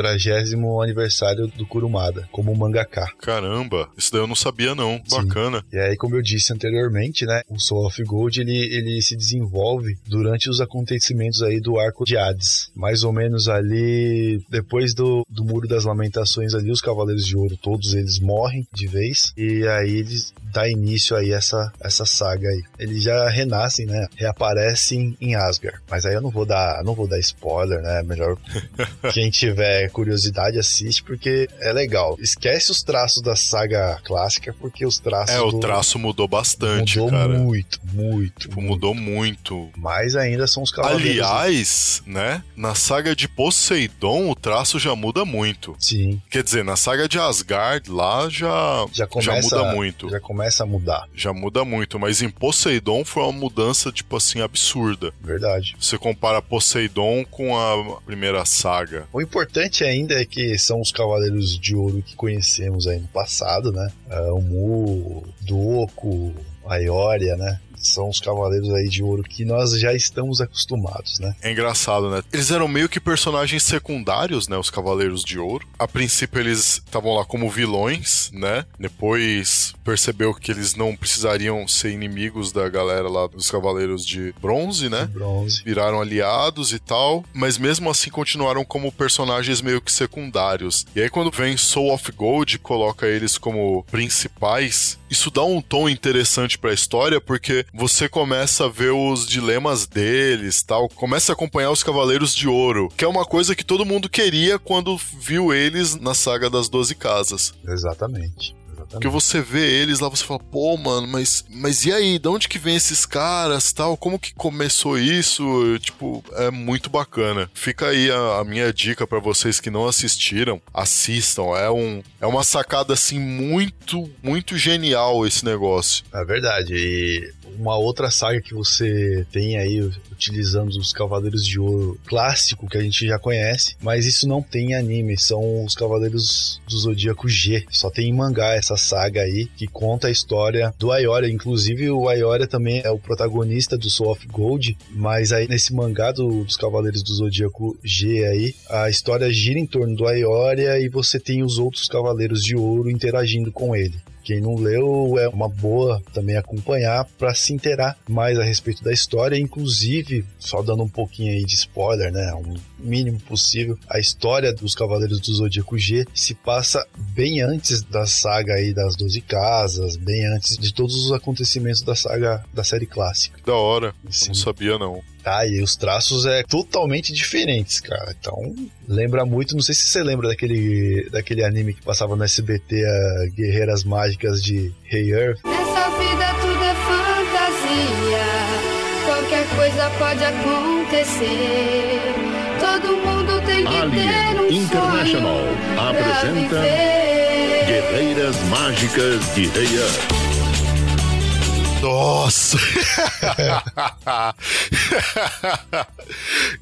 Speaker 2: aniversário do Kurumada como mangaka.
Speaker 1: Caramba, isso daí eu não sabia não.
Speaker 2: Sim.
Speaker 1: Bacana.
Speaker 2: E aí, como eu disse anteriormente, né, o Soul of Gold ele, ele se desenvolve durante os acontecimentos aí do arco de Hades. Mais ou menos ali depois do, do Muro das Lamentações ali, os Cavaleiros de Ouro, todos eles morrem de vez. E aí eles dá início aí essa essa saga aí. Eles já renascem, né? Reaparecem em Asgard. Mas aí eu não vou dar, não vou dar spoiler, né? Melhor quem tiver curiosidade assiste porque é legal. Esquece os traços da saga clássica porque os traços
Speaker 1: É, o
Speaker 2: do-
Speaker 1: traço mudou bastante,
Speaker 2: mudou
Speaker 1: cara.
Speaker 2: muito, muito.
Speaker 1: Tipo, mudou muito.
Speaker 2: Mais ainda são os cavaleiros.
Speaker 1: Aliás, né? Na saga de Poseidon, o traço já muda muito.
Speaker 2: Sim,
Speaker 1: Quer dizer, na saga de Asgard, lá já,
Speaker 2: já começa
Speaker 1: muda muito.
Speaker 2: Já começa a mudar,
Speaker 1: Já muda muito, mas em Poseidon foi uma mudança, tipo assim, absurda.
Speaker 2: verdade.
Speaker 1: Você compara Poseidon com a primeira saga.
Speaker 2: O importante ainda é que são os cavaleiros de ouro que conhecemos aí no passado, né? Ah, o Mu, Doku, a Ioria, né? São os cavaleiros aí de ouro que nós já estamos acostumados, né?
Speaker 1: É engraçado, né? Eles eram meio que personagens secundários, né? Os Cavaleiros de Ouro. A princípio eles estavam lá como vilões, né? Depois percebeu que eles não precisariam ser inimigos da galera lá dos Cavaleiros de Bronze, né?
Speaker 2: Bronze.
Speaker 1: viraram aliados e tal, mas mesmo assim continuaram como personagens meio que secundários. E aí quando vem Soul of Gold e coloca eles como principais, isso dá um tom interessante pra história porque você começa a ver os dilemas deles, tal, começa a acompanhar os Cavaleiros de Ouro, que é uma coisa que todo mundo queria quando viu eles na saga das Doze Casas.
Speaker 2: Exatamente.
Speaker 1: Porque você vê eles lá, você fala, pô, mano, mas, mas e aí? De onde que vem esses caras tal? Como que começou isso? Tipo, é muito bacana. Fica aí a, a minha dica pra vocês que não assistiram, assistam. É, um, é uma sacada, assim, muito, muito genial esse negócio.
Speaker 2: É verdade. E uma outra saga que você tem aí utilizando os Cavaleiros de Ouro clássico que a gente já conhece, mas isso não tem em anime, são os Cavaleiros do Zodíaco G. Só tem em mangá essa saga aí que conta a história do Aioria. Inclusive, o Aioria também é o protagonista do Soul of Gold, mas aí nesse mangá do, dos Cavaleiros do Zodíaco G aí, a história gira em torno do Aioria e você tem os outros Cavaleiros de Ouro interagindo com ele. Quem não leu é uma boa também acompanhar para se inteirar mais a respeito da história, inclusive, só dando um pouquinho aí de spoiler, né, um mínimo possível, a história dos Cavaleiros do Zodíaco G se passa bem antes da saga aí das Doze Casas, bem antes de todos os acontecimentos da saga da série clássica.
Speaker 1: Da hora.
Speaker 2: Sim.
Speaker 1: Não sabia, não.
Speaker 2: Tá, e os traços é totalmente diferentes, cara. Então, lembra muito, não sei se você lembra daquele, daquele anime que passava no SBT, a Guerreiras Mágicas de Hey Earth.
Speaker 5: Nessa vida tudo é fantasia. Qualquer coisa pode acontecer. Todo mundo tem que ter
Speaker 6: Alien
Speaker 5: um
Speaker 6: International apresenta
Speaker 5: viver.
Speaker 6: Guerreiras Mágicas de Rei Earth.
Speaker 1: Nossa!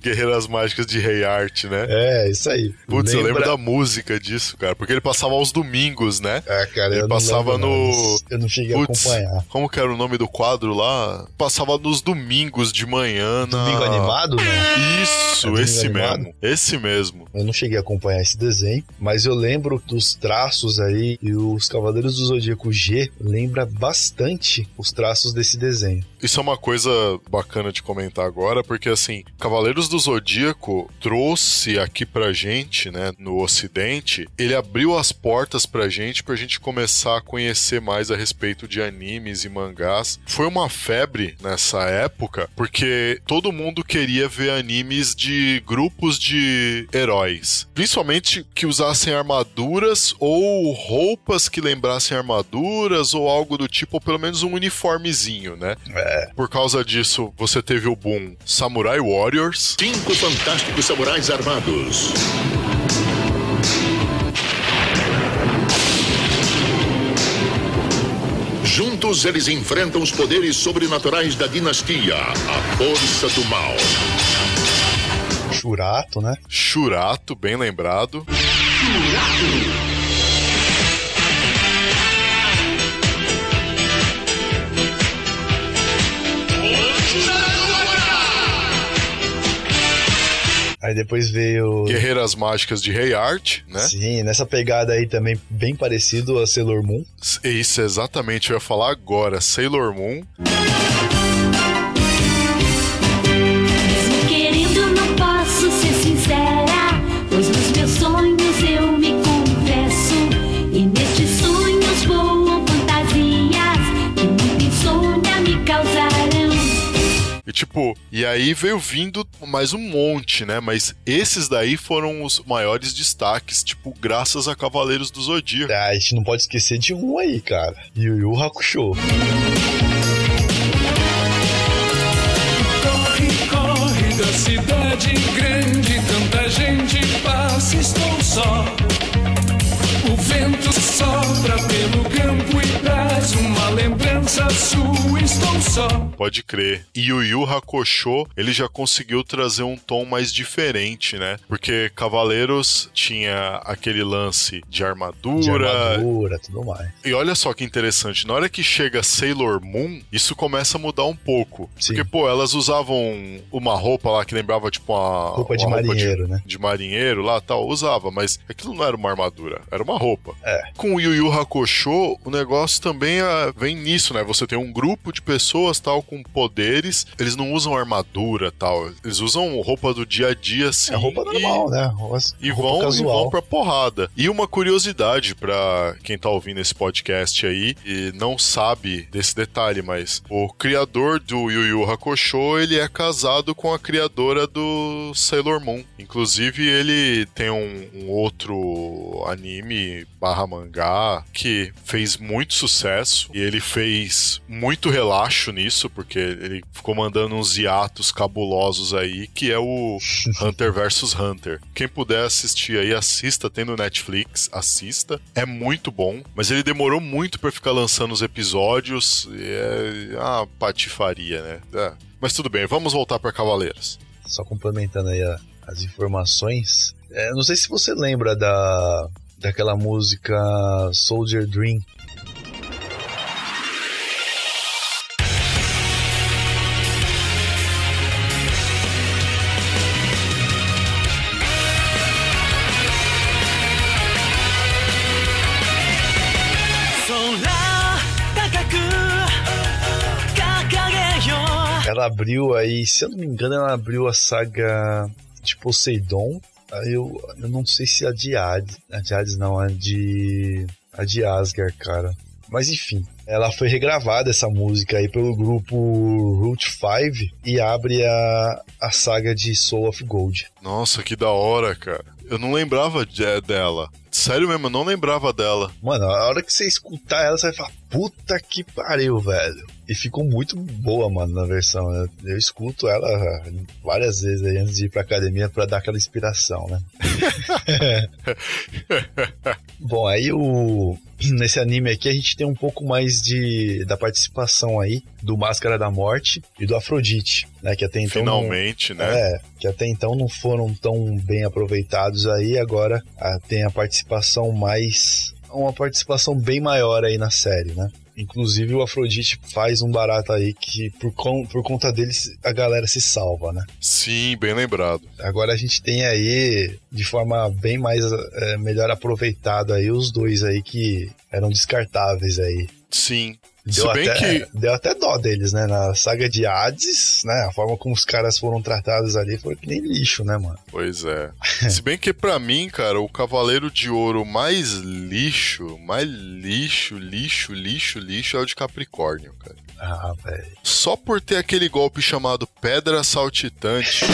Speaker 1: Guerreiras Mágicas de Rei Art, né?
Speaker 2: É, isso aí.
Speaker 1: Putz, eu lembro
Speaker 2: Lembra-
Speaker 1: da música disso, cara. Porque ele passava aos domingos, né?
Speaker 2: Ah, cara,
Speaker 1: Ele
Speaker 2: eu não
Speaker 1: passava
Speaker 2: lembro,
Speaker 1: no-
Speaker 2: não. Eu não cheguei
Speaker 1: Putz,
Speaker 2: a acompanhar.
Speaker 1: como que era o nome do quadro lá? Passava nos domingos de manhã na...
Speaker 2: Domingo animado, não?
Speaker 1: Isso,
Speaker 2: É
Speaker 1: esse
Speaker 2: animado?
Speaker 1: mesmo. Esse mesmo.
Speaker 2: Eu não cheguei a acompanhar esse desenho, mas eu lembro dos traços aí e os Cavaleiros do Zodíaco G lembra bastante os traços desse desenho.
Speaker 1: Isso é uma coisa bacana de comentar agora, porque assim, Cavaleiros do Zodíaco trouxe aqui pra gente, né, no ocidente, ele abriu as portas pra gente pra gente começar a conhecer mais a respeito de animes e mangás. Foi uma febre nessa época, porque todo mundo queria ver animes de grupos de heróis, principalmente que usassem armaduras ou roupas que lembrassem armaduras ou algo do tipo, ou pelo menos um uniformezinho, né?
Speaker 2: É,
Speaker 1: Por causa disso, você teve o boom Samurai Warriors,
Speaker 6: Cinco fantásticos samurais armados. Juntos eles enfrentam os poderes sobrenaturais da dinastia, a força do mal.
Speaker 2: Churato, né?
Speaker 1: Shurato, bem lembrado.
Speaker 2: Aí depois veio.
Speaker 1: Guerreiras Mágicas de Rei Art, né?
Speaker 2: Sim, nessa pegada aí também bem parecido a Sailor Moon.
Speaker 1: Isso, exatamente, eu ia falar agora. Sailor Moon.
Speaker 7: E
Speaker 1: tipo, e aí veio vindo mais um monte, né? Mas esses daí foram os maiores destaques, tipo, graças a Cavaleiros do Zodíaco.
Speaker 2: Ah, a gente não pode esquecer de um aí, cara. Yu Yu Hakusho.
Speaker 8: Corre, corre da cidade grande, tanta gente passa, estou só. O vento sopra sua, estou só.
Speaker 1: Pode crer. E o Yu Hakusho, ele já conseguiu trazer um tom mais diferente, né? Porque Cavaleiros tinha aquele lance de
Speaker 2: De
Speaker 1: armadura.
Speaker 2: armadura, tudo mais.
Speaker 1: E olha só que interessante, na hora que chega Sailor Moon, isso começa a mudar um pouco.
Speaker 2: Sim.
Speaker 1: Porque, pô, elas usavam uma roupa lá que lembrava, tipo, uma.
Speaker 2: Roupa de
Speaker 1: uma
Speaker 2: marinheiro, né?
Speaker 1: de marinheiro lá tal, usava, mas aquilo não era uma armadura, era uma roupa.
Speaker 2: É.
Speaker 1: Com o Yu Yu Hakusho, o negócio também ah, vem nisso, né? Você tem um grupo de pessoas tal com poderes, eles não usam armadura tal, eles usam roupa do dia a dia assim.
Speaker 2: É roupa
Speaker 1: e-
Speaker 2: normal, né? Roupa,
Speaker 1: e
Speaker 2: roupa
Speaker 1: vão, e
Speaker 2: casual.
Speaker 1: vão pra porrada. E uma curiosidade pra quem tá ouvindo esse podcast aí e não sabe desse detalhe, mas o criador do Yu Yu Hakusho, ele é casado com a criadora do Sailor Moon. Inclusive, ele tem um, um outro anime barra mangá que fez muito sucesso e ele fez muito relaxo nisso, porque ele ficou mandando uns hiatos cabulosos aí, que é o Hunter vs Hunter. Quem puder assistir aí, assista, tem no Netflix, assista. É muito bom, mas ele demorou muito pra ficar lançando os episódios. E é uma patifaria, né? É. Mas tudo bem, vamos voltar pra Cavaleiros.
Speaker 2: Só complementando aí a- as informações. É, não sei se você lembra da daquela música Soldier Dream Ela abriu aí, se eu não me engano, ela abriu a saga de Poseidon. Aí eu, eu não sei se a de Hades. A de Hades não, a de. A de Asgard, cara. Mas enfim, ela foi regravada essa música aí pelo grupo Route 5 e abre a, a saga de Soul of Gold.
Speaker 1: Nossa, que da hora, cara. Eu não lembrava de- dela. Sério mesmo, eu não lembrava dela.
Speaker 2: Mano, a hora que você escutar ela, você vai falar, puta que pariu, velho. E ficou muito boa, mano, na versão. né? Eu escuto ela várias vezes aí antes de ir pra academia pra dar aquela inspiração, né? Bom, aí o. Nesse anime aqui a gente tem um pouco mais de da participação aí do Máscara da Morte e do Afrodite, né? Que até então. não-
Speaker 1: Finalmente, né?
Speaker 2: é, que até então não foram tão bem aproveitados aí, agora ah, tem a participação mais. uma participação bem maior aí na série, né? Inclusive o Afrodite faz um barato aí que por, con- por conta dele a galera se salva, né?
Speaker 1: Sim, bem lembrado.
Speaker 2: Agora a gente tem aí, de forma bem mais eh, melhor aproveitada aí, os dois aí que eram descartáveis aí.
Speaker 1: Sim.
Speaker 2: Deu
Speaker 1: Se bem
Speaker 2: até,
Speaker 1: que.
Speaker 2: deu até dó deles, né? Na saga de Hades, né? A forma como os caras foram tratados ali foi que nem lixo, né, mano?
Speaker 1: Pois é. Se bem que pra mim, cara, o Cavaleiro de Ouro mais lixo, mais lixo, lixo, lixo, lixo é o de Capricórnio, cara.
Speaker 2: Ah, velho.
Speaker 1: Só por ter aquele golpe chamado Pedra Saltitante.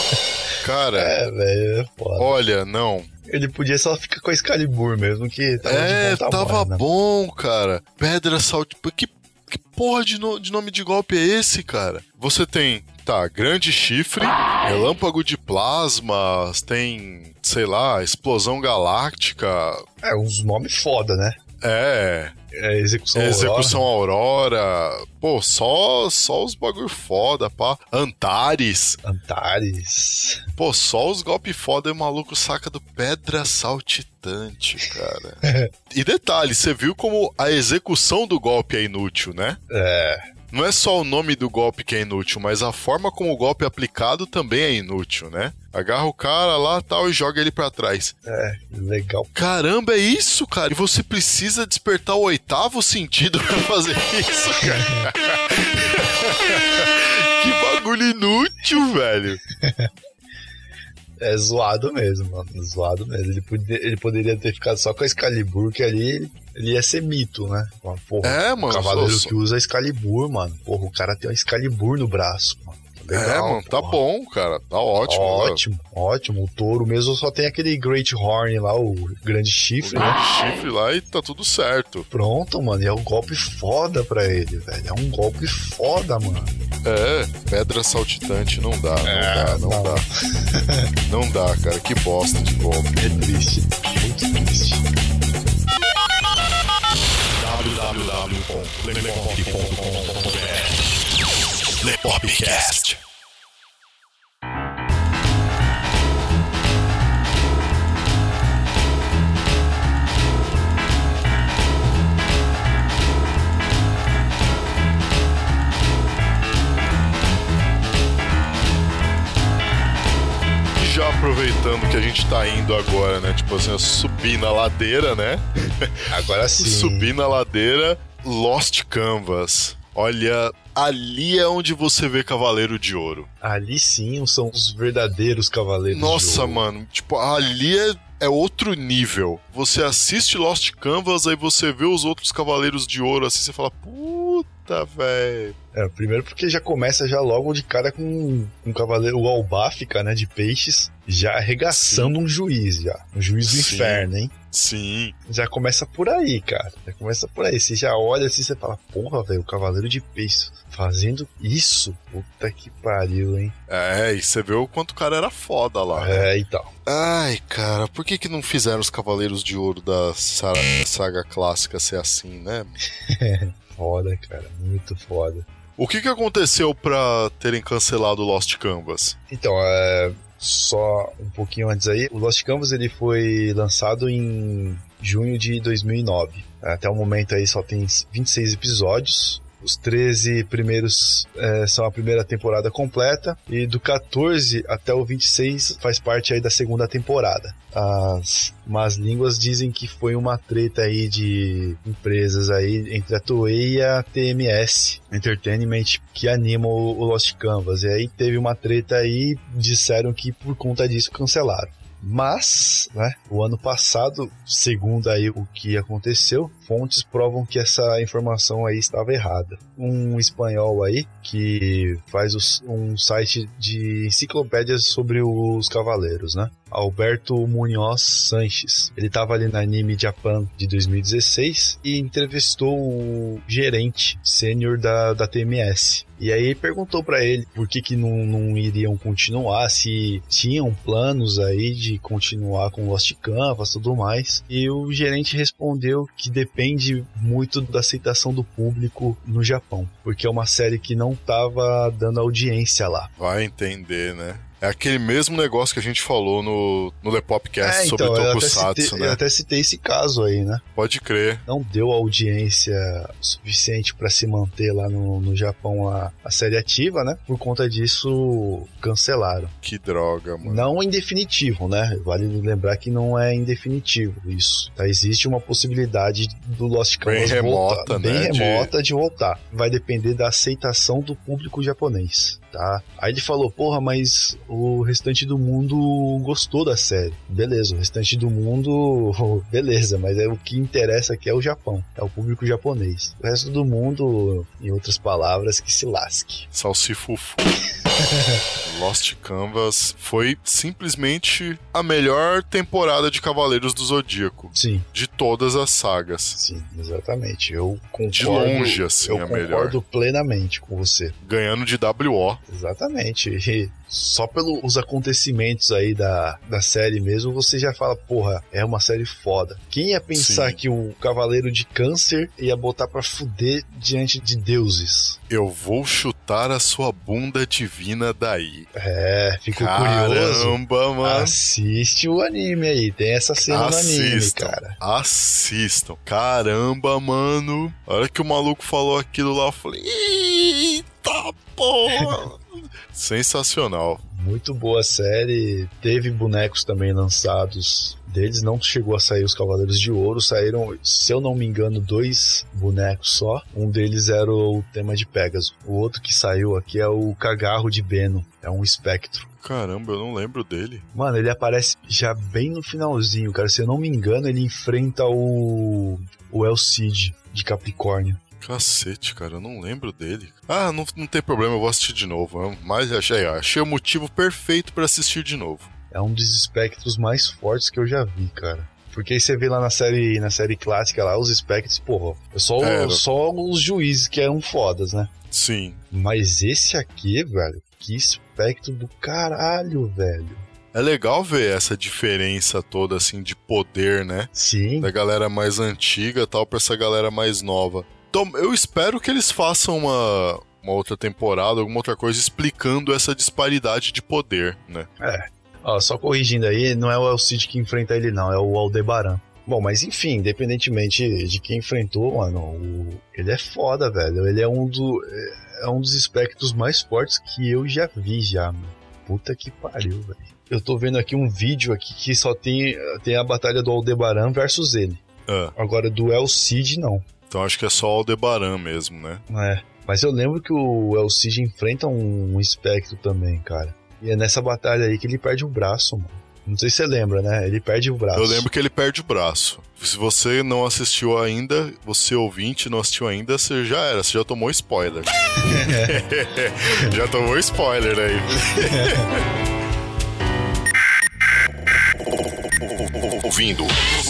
Speaker 1: cara,
Speaker 2: É, velho, é foda.
Speaker 1: olha, não.
Speaker 2: Ele podia só ficar com a Excalibur mesmo, que tava
Speaker 1: é,
Speaker 2: de bom tamanho,
Speaker 1: tava
Speaker 2: né?
Speaker 1: bom, cara. Pedra Saltitante. Que, que porra de, no- de nome de golpe é esse, cara? Você tem, tá, grande chifre, relâmpago de plasma, tem, sei lá, explosão galáctica.
Speaker 2: É, uns nomes foda, né?
Speaker 1: É,
Speaker 2: É, execução
Speaker 1: Execução Aurora. Pô, só, só os bagulho foda, pá. Antares.
Speaker 2: Aurora, Antares.
Speaker 1: Pô, só os golpes foda e o maluco saca do Pedra Saltitante, cara. e detalhe, você viu como a execução do golpe é inútil, né?
Speaker 2: É,
Speaker 1: Não é só o nome do golpe que é inútil, mas a forma como o golpe é aplicado também é inútil, né? Agarra o cara lá tal e joga ele pra trás.
Speaker 2: é, legal.
Speaker 1: Caramba, é isso, cara. E você precisa despertar o oitavo sentido pra fazer isso, cara. que bagulho inútil, velho.
Speaker 2: É zoado mesmo, mano. Zoado mesmo. Ele, ele poderia ter ficado só com a Excalibur, que ali ele, ia ser mito, né? Porra,
Speaker 1: É,
Speaker 2: o
Speaker 1: mano,
Speaker 2: cavaleiro
Speaker 1: só-
Speaker 2: que usa Excalibur, mano. Porra, o cara tem uma Excalibur no braço, mano.
Speaker 1: É,
Speaker 2: Legal,
Speaker 1: mano, tá
Speaker 2: porra.
Speaker 1: bom, cara. Tá ótimo.
Speaker 2: Ótimo, ótimo. O touro mesmo só tem aquele Great Horn lá, o grande chifre, né?
Speaker 1: O chifre lá e tá tudo certo.
Speaker 2: Pronto, mano. E é um golpe foda pra ele, velho. É um golpe foda, mano.
Speaker 1: É, pedra saltitante não dá, não
Speaker 2: É,
Speaker 1: dá, não,
Speaker 2: não.
Speaker 1: dá. não dá, cara. Que bosta de golpe.
Speaker 2: É triste. Muito triste.
Speaker 1: Lepopcast. E já aproveitando que a gente tá indo agora, né? Tipo assim, subir na ladeira, né?
Speaker 2: Agora sim.
Speaker 1: Subir na ladeira, Lost Canvas. Olha, ali é onde você vê Cavaleiro de Ouro.
Speaker 2: Ali sim são os verdadeiros cavaleiros. de
Speaker 1: Nossa,
Speaker 2: ouro.
Speaker 1: mano, tipo, ali é, é outro nível. Você assiste Lost Canvas, aí você vê os outros Cavaleiros de Ouro, assim, você fala, puta, velho.
Speaker 2: É, primeiro porque já começa já logo de cara com um cavaleiro, o Albafica, né, de peixes, já arregaçando um juiz, já. Um juiz do
Speaker 1: Sim.
Speaker 2: inferno, hein?
Speaker 1: Sim,
Speaker 2: Já começa por aí, cara. Já começa por aí. Você já olha assim, você fala, porra, velho, o cavaleiro de peixes fazendo isso? Puta que pariu, hein?
Speaker 1: é, e você vê o quanto o cara era foda lá. né?
Speaker 2: É, então.
Speaker 1: Ai, cara, por que que não fizeram os Cavaleiros de Ouro da sa- saga clássica ser assim, né?
Speaker 2: Foda, cara. Muito foda.
Speaker 1: O que que aconteceu pra terem cancelado Lost Canvas?
Speaker 2: Então, é, só um pouquinho antes aí, o Lost Canvas ele foi lançado em junho de 2009. Até o momento aí só tem 26 episódios Os 13 primeiros é, são a primeira temporada completa e do 14 até o 26 faz parte aí da segunda temporada. As más línguas dizem que foi uma treta aí de empresas aí entre a Toei e a TMS Entertainment que anima o Lost Canvas. E aí teve uma treta aí, disseram que por conta disso cancelaram. Mas, né, o ano passado, segundo aí o que aconteceu, fontes provam que essa informação aí estava errada. Um espanhol aí que faz os- um site de enciclopédias sobre os cavaleiros, né? Alberto Munhoz Sanches. Ele estava ali na Anime Japan de 2016 e entrevistou o gerente sênior da, da TMS. E aí perguntou pra ele por que, que não, não iriam continuar, se tinham planos aí de continuar com Lost Canvas e tudo mais. E o gerente respondeu que depende muito da aceitação do público no Japão, porque é uma série que não tava dando audiência lá.
Speaker 1: Vai entender, né? É aquele mesmo negócio que a gente falou no, no The Popcast
Speaker 2: É,
Speaker 1: sobre
Speaker 2: então, até,
Speaker 1: Tokusatsu,
Speaker 2: citei,
Speaker 1: né?
Speaker 2: eu até citei esse caso aí, né?
Speaker 1: Pode crer.
Speaker 2: Não deu audiência suficiente pra se manter lá no, no Japão a, a série ativa, né? Por conta disso, cancelaram.
Speaker 1: Que droga, mano.
Speaker 2: Não em definitivo, né? Vale lembrar que não é em definitivo isso. Tá? Existe uma possibilidade do Lost
Speaker 1: Bem
Speaker 2: Canvas
Speaker 1: remota,
Speaker 2: voltar,
Speaker 1: né?
Speaker 2: bem
Speaker 1: De-
Speaker 2: remota de voltar. Vai depender da aceitação do público japonês, tá? Aí ele falou, porra, mas o restante do mundo gostou da série. Beleza, o restante do mundo, beleza, mas é o que interessa aqui é o Japão, é o público japonês. O resto do mundo, em outras palavras, que se lasque.
Speaker 1: Salsifufu. Lost Canvas foi simplesmente a melhor temporada de Cavaleiros do Zodíaco
Speaker 2: Sim,
Speaker 1: de todas as sagas.
Speaker 2: sim, exatamente. Eu concordo.
Speaker 1: De longe, assim,
Speaker 2: eu
Speaker 1: a melhor.
Speaker 2: concordo plenamente com você.
Speaker 1: Ganhando de WO.
Speaker 2: Exatamente. E só pelos acontecimentos aí da, da série mesmo, você já fala, porra, é uma série foda. Quem ia pensar
Speaker 1: Sim.
Speaker 2: que o Cavaleiro de Câncer ia botar pra fuder diante de deuses?
Speaker 1: Eu vou chutar a sua bunda divina daí.
Speaker 2: É, fico curioso.
Speaker 1: Caramba, mano.
Speaker 2: Assiste o anime aí, tem essa cena no anime,
Speaker 1: Assistam,
Speaker 2: cara.
Speaker 1: assistam. Caramba, mano. A hora que o maluco falou aquilo lá, eu falei: Eita porra! Sensacional.
Speaker 2: Muito boa série. Teve bonecos também lançados deles. Não chegou a sair os Cavaleiros de Ouro. Saíram, se eu não me engano, dois bonecos só. Um deles era o tema de Pegasus. O outro que saiu aqui é o Cagarro de Beno. É um espectro.
Speaker 1: Caramba, eu não lembro dele.
Speaker 2: Mano, ele aparece já bem no finalzinho, cara. Se eu não me engano, ele enfrenta o. o El Cid de Capricórnio.
Speaker 1: Cacete, cara, eu não lembro dele. Ah, não, não tem problema, eu vou assistir de novo. Mas achei, achei o motivo perfeito pra assistir de novo.
Speaker 2: É um dos espectros mais fortes que eu já vi, cara. Porque aí você vê lá na série, na série clássica lá, os espectros, porra, é só,
Speaker 1: É,
Speaker 2: só os juízes que eram fodas, né?
Speaker 1: Sim.
Speaker 2: Mas esse aqui, velho, que espectro do caralho, velho.
Speaker 1: É legal ver essa diferença toda, assim, de poder, né?
Speaker 2: Sim,
Speaker 1: Da galera mais antiga e tal pra essa galera mais nova. Então, eu espero que eles façam uma, uma outra temporada, alguma outra coisa, explicando essa disparidade de poder, né?
Speaker 2: Ó, só corrigindo aí, não é o El Cid que enfrenta ele, não, é o Aldebaran. Bom, mas enfim, independentemente de quem enfrentou, mano, o- ele é foda, velho. Ele é um, do, é- é um dos espectros mais fortes que eu já vi já, mano. Puta que pariu, velho. Eu tô vendo aqui um vídeo aqui que só tem, tem a batalha do Aldebaran versus ele.
Speaker 1: Ah,
Speaker 2: Agora, do El Cid, não.
Speaker 1: Então acho que é só o Aldebaran mesmo, né?
Speaker 2: É. Mas eu lembro que o El Cid enfrenta um, um espectro também, cara. E é nessa batalha aí que ele perde o braço, mano. Não sei se você lembra, né? Ele perde o braço.
Speaker 1: Eu lembro que ele perde o braço. Se você não assistiu ainda, você ouvinte não assistiu ainda, você já era, você já tomou spoiler. já tomou spoiler aí.
Speaker 6: Ouvindo.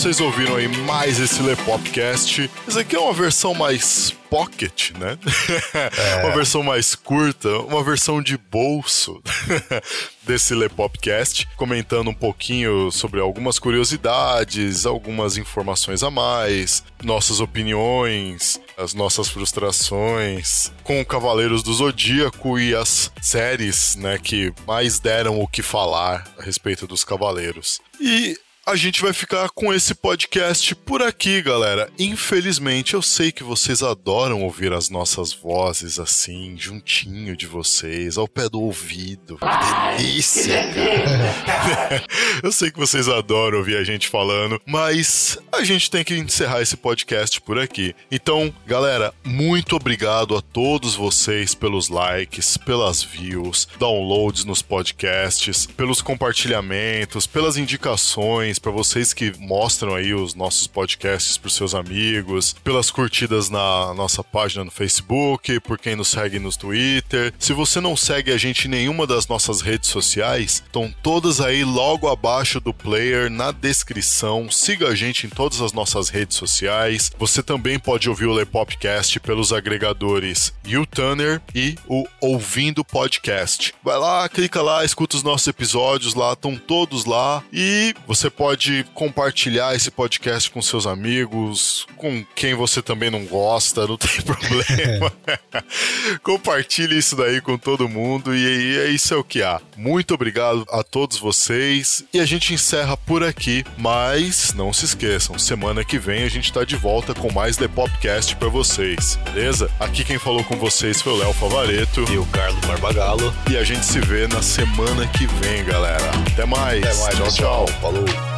Speaker 1: vocês ouviram aí mais esse Lepopcast. Esse aqui é uma versão mais pocket, né? uma versão mais curta, uma versão de bolso desse Lepopcast, comentando um pouquinho sobre algumas curiosidades, algumas informações a mais, nossas opiniões, as nossas frustrações com Cavaleiros do Zodíaco e as séries, né, que mais deram o que falar a respeito dos Cavaleiros. E a gente vai ficar com esse podcast por aqui, galera. Infelizmente, eu sei que vocês adoram ouvir as nossas vozes assim, juntinho de vocês, ao pé do ouvido. Que delícia, cara. eu sei que vocês adoram ouvir a gente falando, mas a gente tem que encerrar esse podcast por aqui. Então, galera, muito obrigado a todos vocês pelos likes, pelas views, downloads nos podcasts, pelos compartilhamentos, pelas indicações para vocês que mostram aí os nossos podcasts para seus amigos, pelas curtidas na nossa página no Facebook, por quem nos segue no Twitter. Se você não segue a gente em nenhuma das nossas redes sociais, estão todas aí logo abaixo do player na descrição. Siga a gente em todas as nossas redes sociais. Você também pode ouvir o Lepopcast pelos agregadores YouTuner e o Ouvindo Podcast. Vai lá, clica lá, escuta os nossos episódios lá, estão todos lá e você pode compartilhar esse podcast com seus amigos, com quem você também não gosta, não tem problema. Compartilhe isso daí com todo mundo e é isso é o que há. Muito obrigado a todos vocês e a gente encerra por aqui, mas não se esqueçam, semana que vem a gente tá de volta com mais The Popcast para vocês, beleza? Aqui quem falou com vocês foi o Léo Favareto
Speaker 2: E o Carlos Barbagalo.
Speaker 1: e a gente se vê na semana que vem, galera. Até mais.
Speaker 2: Até mais,
Speaker 1: tchau. tchau.
Speaker 2: Falou.